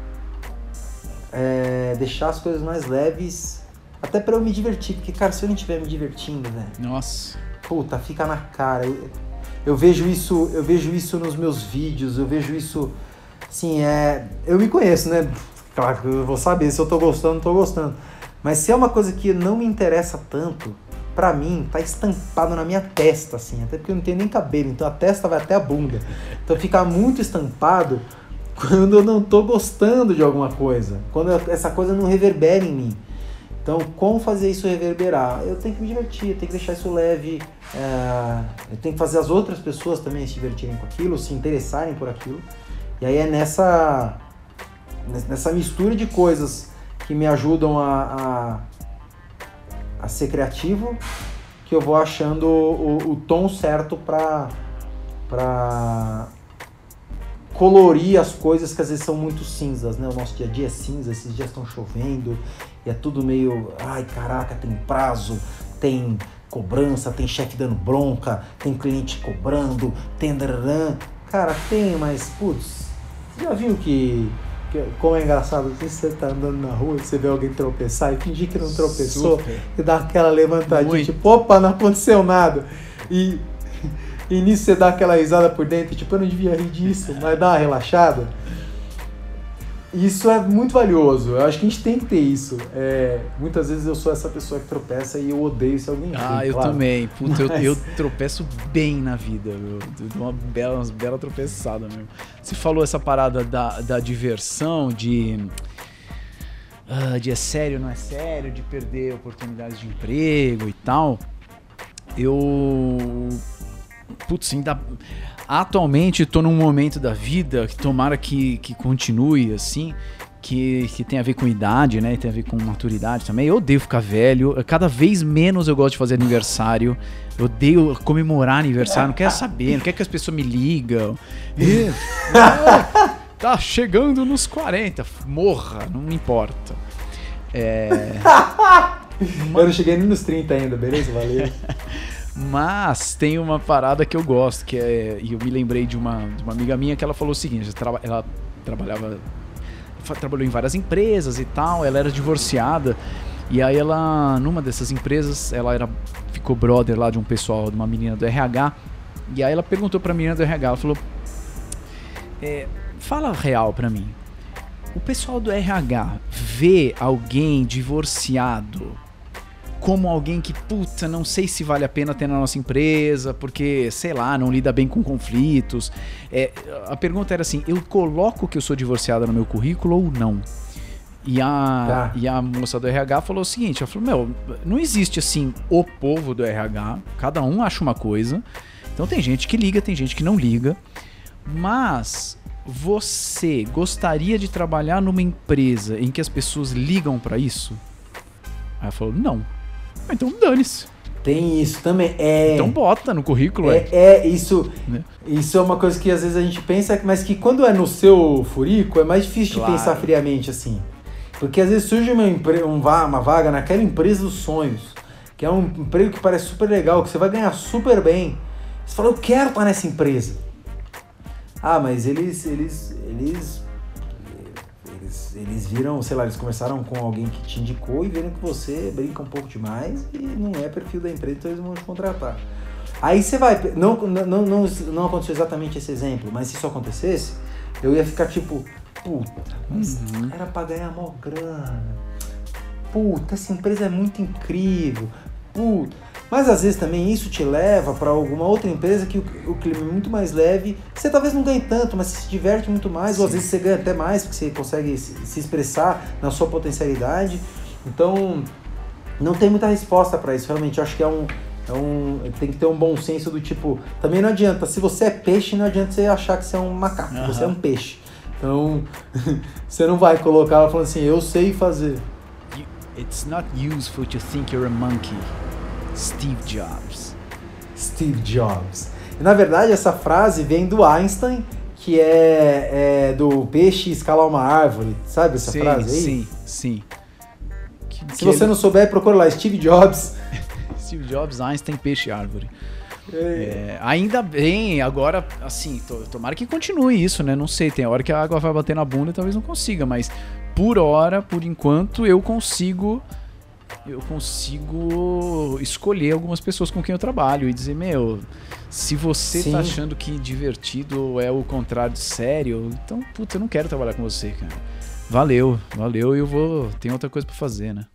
é, deixar as coisas mais leves, até para eu me divertir, porque cara, se eu não estiver me divertindo, velho, Nossa. puta, fica na cara. Eu, eu vejo isso, eu vejo isso nos meus vídeos, eu vejo isso, assim, é, eu me conheço, né? Claro que eu vou saber se eu tô gostando, não tô gostando. Mas se é uma coisa que não me interessa tanto, pra mim, tá estampado na minha testa, assim, até porque eu não tenho nem cabelo, então a testa vai até a bunda. Então fica muito estampado quando eu não tô gostando de alguma coisa, quando essa coisa não reverbera em mim. Então, como fazer isso reverberar? Eu tenho que me divertir, eu tenho que deixar isso leve, é, eu tenho que fazer as outras pessoas também se divertirem com aquilo, se interessarem por aquilo. E aí é nessa, nessa mistura de coisas que me ajudam a, a, ser criativo que eu vou achando o, o tom certo para para colorir as coisas que às vezes são muito cinzas, né? O nosso dia a dia é cinza, esses dias estão chovendo e é tudo meio, ai caraca, tem prazo, tem cobrança, tem chefe dando bronca, tem cliente cobrando, tem. Cara, tem, mas putz, já viu que como é engraçado você tá andando na rua e você vê alguém tropeçar e fingir que não tropeçou Super. e dá aquela levantadinha, Muito. tipo, opa, não aconteceu nada. E, e nisso você dá aquela risada por dentro, tipo, eu não devia rir disso, mas dá uma relaxada. Isso é muito valioso. Eu acho que a gente tem que ter isso. É, muitas vezes eu sou essa pessoa que tropeça e eu odeio se alguém Ah, eu claro. também. Puta, eu, Mas- eu tropeço bem na vida, meu. Eu dou uma bela, umas bela tropeçada mesmo. Você falou essa parada da, da diversão, de. ah, de é sério, não é sério, de perder oportunidades de emprego e tal. Eu. Putz, ainda. Atualmente tô num momento da vida que tomara que, que continue assim. Que, que tem a ver com idade, né? Tem a ver com maturidade também. Eu odeio ficar velho. Cada vez menos eu gosto de fazer aniversário. Eu odeio comemorar aniversário. Não quero saber, não quero que as pessoas me ligam. Ah, tá chegando nos 40. Morra, não importa. É. Eu não cheguei nem nos 30 ainda, beleza? Valeu. Mas tem uma parada que eu gosto, que é. E eu me lembrei de uma, de uma amiga minha que ela falou o seguinte: ela, ela trabalhava. Trabalhou em várias empresas e tal, ela era divorciada. E aí ela, numa dessas empresas, ela era, ficou brother lá de um pessoal, de uma menina do RH. E aí ela perguntou pra menina do RH, ela falou. "É, fala real pra mim. O pessoal do RH vê alguém divorciado como alguém que, puta, não sei se vale a pena ter na nossa empresa, porque, sei lá, não lida bem com conflitos. É, a pergunta era assim: eu coloco que eu sou divorciada no meu currículo ou não? E a, Tá. e a moça do RH falou o seguinte: ela falou, meu, não existe assim o povo do RH, cada um acha uma coisa. Então tem gente que liga, tem gente que não liga. Mas você gostaria de trabalhar numa empresa em que as pessoas ligam pra isso? Aí ela falou: não. Ah, Então dane-se. Tem isso também. É. Então bota no currículo, é. É, é, isso, Né? isso é uma coisa que às vezes a gente pensa, mas que quando é no seu furico é mais difícil Claro. de pensar friamente assim. Porque às vezes surge uma, um uma vaga naquela empresa dos sonhos, que é um emprego que parece super legal, que você vai ganhar super bem. Você fala, eu quero estar nessa empresa. Ah, mas eles, eles, eles, eles, viram, sei lá, eles conversaram com alguém que te indicou e viram que você brinca um pouco demais e não é perfil da empresa, então eles vão te contratar. Aí você vai, não, não, não, não aconteceu exatamente esse exemplo, mas se isso acontecesse, eu ia ficar tipo, puta, mas era pra ganhar mó grana. Puta, essa empresa é muito incrível. Puta. Mas às vezes também isso te leva para alguma outra empresa que o, o clima é muito mais leve. Você talvez não ganhe tanto, mas você se diverte muito mais, ou às Sim. vezes você ganha até mais, porque você consegue se, expressar na sua potencialidade. Então, não tem muita resposta para isso. Realmente, eu acho que é um, é um. Tem que ter um bom senso do tipo. Também não adianta. Se você é peixe, não adianta você achar que você é um macaco. Aham. Você é um peixe. Então, você não vai colocar ela falando assim, eu sei fazer. It's not useful to think you're a monkey. Steve Jobs. Steve Jobs. E, na verdade, essa frase vem do Einstein, que é, é do peixe escalar uma árvore. Sabe essa sim, frase aí? sim, sim. Que- Se que você ele- não souber, procura lá, Steve Jobs. Steve Jobs, Einstein, peixe, árvore. É, ainda bem, agora, assim, to- tomara que continue isso, né? Não sei, tem hora que a água vai bater na bunda e talvez não consiga, mas por hora, por enquanto, eu consigo. Eu consigo escolher algumas pessoas com quem eu trabalho e dizer, meu, se você Sim. tá achando que divertido é o contrário de sério, então, puta, eu não quero trabalhar com você, cara. Valeu, valeu e eu vou. Tem outra coisa pra fazer, né?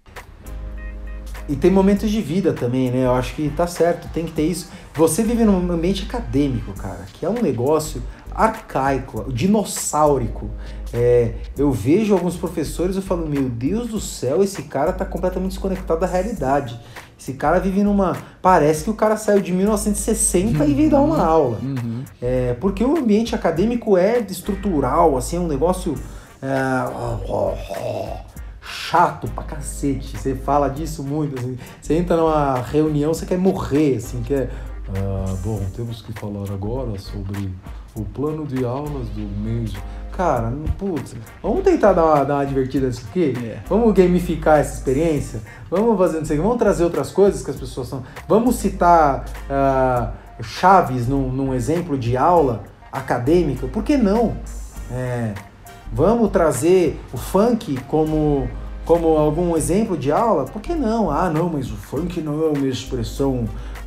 E tem momentos de vida também, né? Eu acho que tá certo, tem que ter isso. Você vive num ambiente acadêmico, cara, que é um negócio arcaico, dinossáurico. É, eu vejo alguns professores e falo, meu Deus do céu, esse cara tá completamente desconectado da realidade. Esse cara vive numa. Parece que o cara saiu de 1960 e veio dar uma aula. Uhum. É, porque o ambiente acadêmico é estrutural, assim, é um negócio é, chato pra cacete. Você fala disso muito, assim. Você entra numa reunião, você quer morrer, assim, quer. "Ah, bom, temos que falar agora sobre o plano de aulas do mês. Cara, putz, vamos tentar dar uma, dar uma divertida nisso aqui? É. Vamos gamificar essa experiência? Vamos fazer isso aqui? Vamos trazer outras coisas que as pessoas são. Vamos citar ah, chaves num, num exemplo de aula acadêmica? Por que não? É, vamos trazer o funk como, como algum exemplo de aula? Por que não? Ah, não, mas o funk não é uma expressão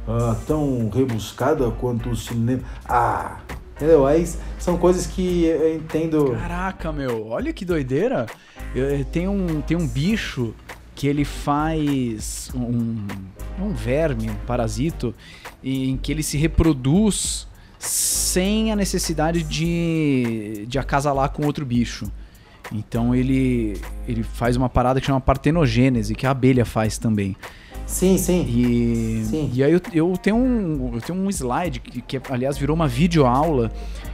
ah, tão rebuscada quanto o cinema. Ah, entendeu? Aí são coisas que eu entendo. Caraca, meu, olha que doideira. Tem, um, tem um bicho que ele faz um, um verme, um parasito, em que ele se reproduz sem a necessidade de, de acasalar com outro bicho. Então ele, ele faz uma parada que chama partenogênese, que a abelha faz também. Sim, sim. E, Sim. e aí eu, eu tenho um, eu tenho um slide que, que, aliás, virou uma videoaula.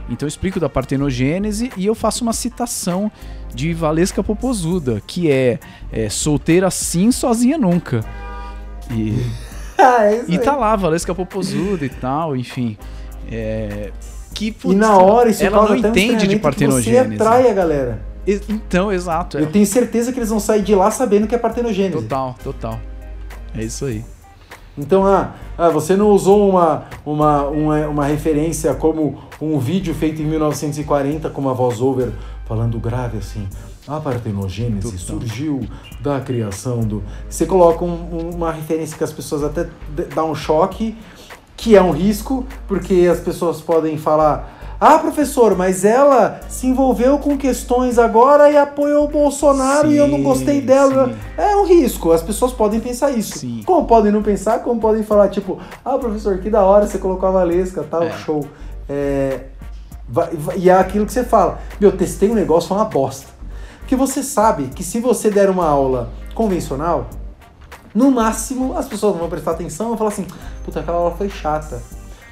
Então eu explico da partenogênese e eu faço uma citação de Valesca Popozuda, que é, é, solteira sim, sozinha nunca. E, Ah, é e tá lá, Valesca Popozuda e tal, enfim. É, que, E putz, na hora isso ela não entende de estranhamento que Você partenogênese. atrai a galera. E- Então, exato. É, Eu tenho certeza que eles vão sair de lá sabendo que é partenogênese. total, total. É isso aí. Então, ah, ah, você não usou uma, uma, uma, uma referência como um vídeo feito em 1940 com uma voz-over falando grave assim. A partenogênese surgiu da criação do. Você coloca um- um- uma referência que as pessoas até dá um choque, que é um risco, porque as pessoas podem falar. Ah, professor, mas ela se envolveu com questões agora e apoiou o Bolsonaro e eu não Sim, gostei dela. sim. É um risco, as pessoas podem pensar isso. Sim. Como podem não pensar, como podem falar, tipo, ah, professor, que da hora você colocou a Valesca, tal, É. show. É, e é aquilo que você fala, meu, testei um negócio, foi uma bosta. Porque você sabe que se você der uma aula convencional, no máximo as pessoas vão prestar atenção e vão falar assim, puta, aquela aula foi chata.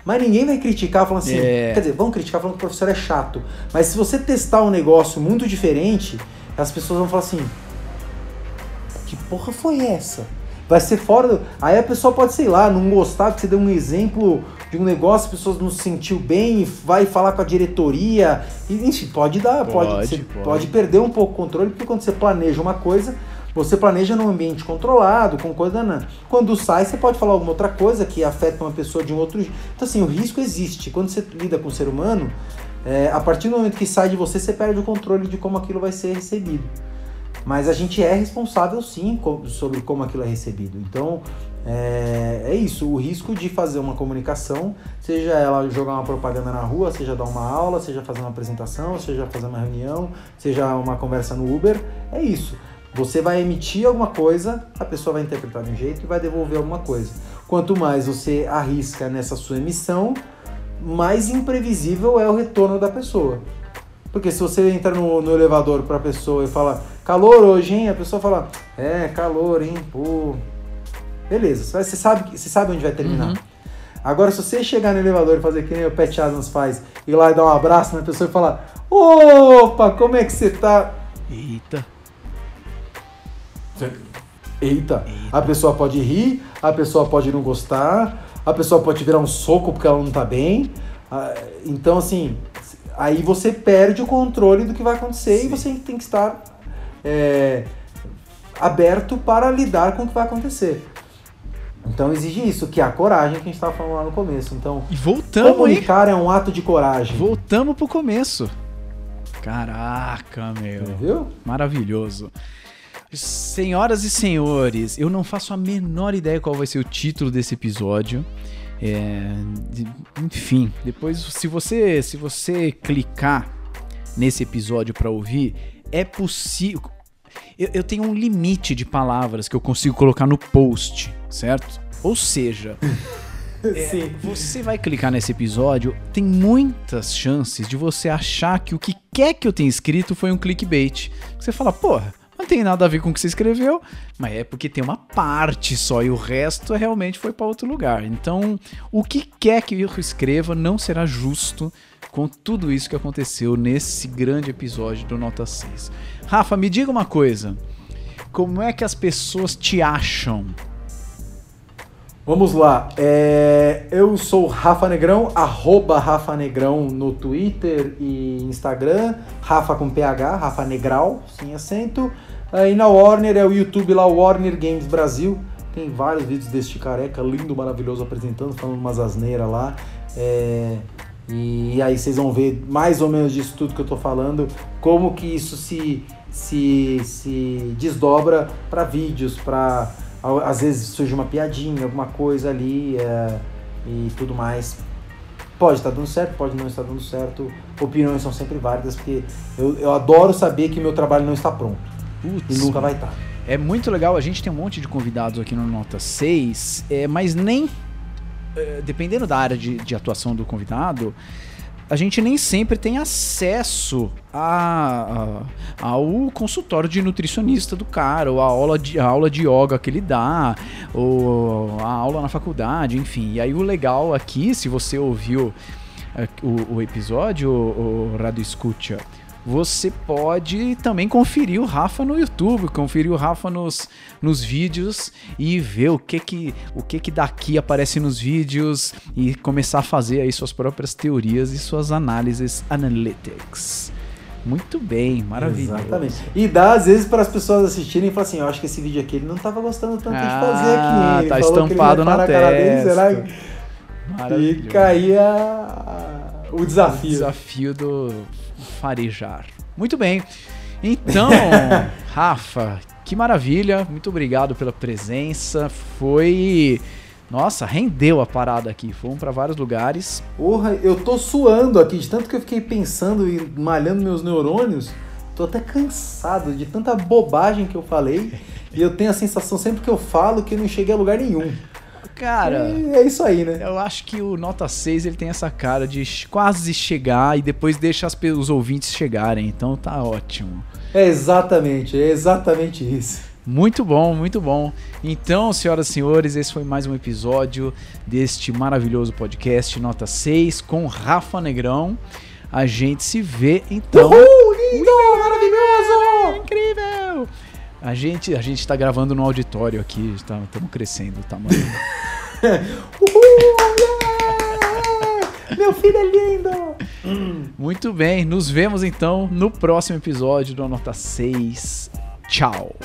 Mas ninguém vai criticar falando assim. É. Quer dizer, vão criticar falando que o professor é chato. Mas se você testar um negócio muito diferente, as pessoas vão falar assim: que porra foi essa? Vai ser fora do... Aí a pessoa pode, sei lá, não gostar, porque você deu um exemplo de um negócio, as pessoas não se sentiu bem, vai falar com a diretoria. E, enfim, pode dar, pode, Pode, você pode. pode perder um pouco o controle, porque quando você planeja uma coisa, você planeja num ambiente controlado, com coisa. Quando sai, você pode falar alguma outra coisa que afeta uma pessoa de um outro jeito. Então, assim, o risco existe. Quando você lida com o ser humano, é, a partir do momento que sai de você, você perde o controle de como aquilo vai ser recebido. Mas a gente é responsável sim sobre como aquilo é recebido. Então é, é isso, o risco de fazer uma comunicação, seja ela jogar uma propaganda na rua, seja dar uma aula, seja fazer uma apresentação, seja fazer uma reunião, seja uma conversa no Uber, é isso. Você vai emitir alguma coisa, a pessoa vai interpretar de um jeito e vai devolver alguma coisa. Quanto mais você arrisca nessa sua emissão, mais imprevisível é o retorno da pessoa. Porque se você entra no, no elevador pra pessoa e fala, calor hoje, hein? A pessoa fala, é, calor, hein? Pô. Beleza, você sabe, você sabe onde vai terminar. Uhum. Agora, se você chegar no elevador e fazer que nem o Pat Adams faz, ir lá e dar um abraço na pessoa e falar, opa, como é que você tá? Eita. Eita, a pessoa pode rir, a pessoa pode não gostar, a pessoa pode virar um soco porque ela não tá bem. Ah, Então, assim, aí você perde o controle do que vai acontecer e você tem que estar é, aberto para lidar com o que vai acontecer. Então exige isso, que é a coragem que a gente estava falando lá no começo. Então, E voltamos, hein? comunicar é um ato de coragem. Voltamos pro começo. Caraca, meu. Viu? Maravilhoso. Senhoras e senhores, eu não faço a menor ideia qual vai ser o título desse episódio. É, enfim, depois se você se você clicar nesse episódio para ouvir, é possível. Eu, eu tenho um limite de palavras que eu consigo colocar no post, certo? Ou seja, Sim. você vai clicar nesse episódio, tem muitas chances de você achar que o que quer que eu tenha escrito foi um clickbait. Você fala, porra, não tem nada a ver com o que você escreveu, mas é porque tem uma parte só e o resto realmente foi para outro lugar. Então, o que quer que eu escreva não será justo com tudo isso que aconteceu nesse grande episódio do Nota 6. Rafa, me diga uma coisa. Como é que as pessoas te acham? Vamos lá. É, eu sou Rafa Negrão, arroba Rafa Negrão no Twitter e Instagram. Rafa com PH, Rafa Negral, sem acento. Aí na Warner é o YouTube lá, Warner Games Brasil. Tem vários vídeos deste careca lindo, maravilhoso, apresentando, falando umas asneiras lá. É, e aí vocês vão ver mais ou menos disso tudo que eu tô falando, como que isso se, se, se desdobra para vídeos, para às vezes surge uma piadinha, alguma coisa ali é, e tudo mais. Pode estar dando certo, pode não estar dando certo. Opiniões são sempre válidas, porque eu, eu adoro saber que meu trabalho não está pronto. E Putz, nunca vai estar. É muito legal, a gente tem um monte de convidados aqui no Nota 6, é, mas nem. é, dependendo da área de, de atuação do convidado, a gente nem sempre tem acesso a, a- ao consultório de nutricionista do cara, ou a aula de, a aula de yoga que ele dá, ou a aula na faculdade, enfim. E aí o legal aqui, se você ouviu é, o, o episódio, o, o Rado Escucha, você pode também conferir o Rafa no YouTube, conferir o Rafa nos, nos vídeos e ver o que que, o que que daqui aparece nos vídeos e começar a fazer aí suas próprias teorias e suas análises analytics. Muito bem, maravilhoso. Exatamente. E dá, às vezes, para as pessoas assistirem e falar assim: eu acho que esse vídeo aqui ele não estava gostando tanto de Ah, fazer aqui. Ele tá estampado na parar a cara dele, E caía o O desafio. desafio do farejar. Muito bem. Então, Rafa, que maravilha. Muito obrigado pela presença. Foi. Nossa, rendeu a parada aqui. Fomos para vários lugares. Porra, eu tô suando aqui, de tanto que eu fiquei pensando e malhando meus neurônios. Tô até cansado de tanta bobagem que eu falei. E eu tenho a sensação sempre que eu falo que eu não cheguei a lugar nenhum. Cara. E é isso aí, né? Eu acho que o Nota 6 ele tem essa cara de quase chegar e depois deixa as os ouvintes chegarem. Então tá ótimo. É exatamente, é exatamente isso. Muito bom, muito bom. Então, senhoras e senhores, esse foi mais um episódio deste maravilhoso podcast Nota 6 com Rafa Negrão. A gente se vê então. Uhul, lindo, maravilhoso! Incrível! A gente, a gente tá gravando no auditório aqui, estamos crescendo o tamanho. Uhul! Meu filho é lindo! Muito bem, nos vemos então no próximo episódio do Nota 6. Tchau!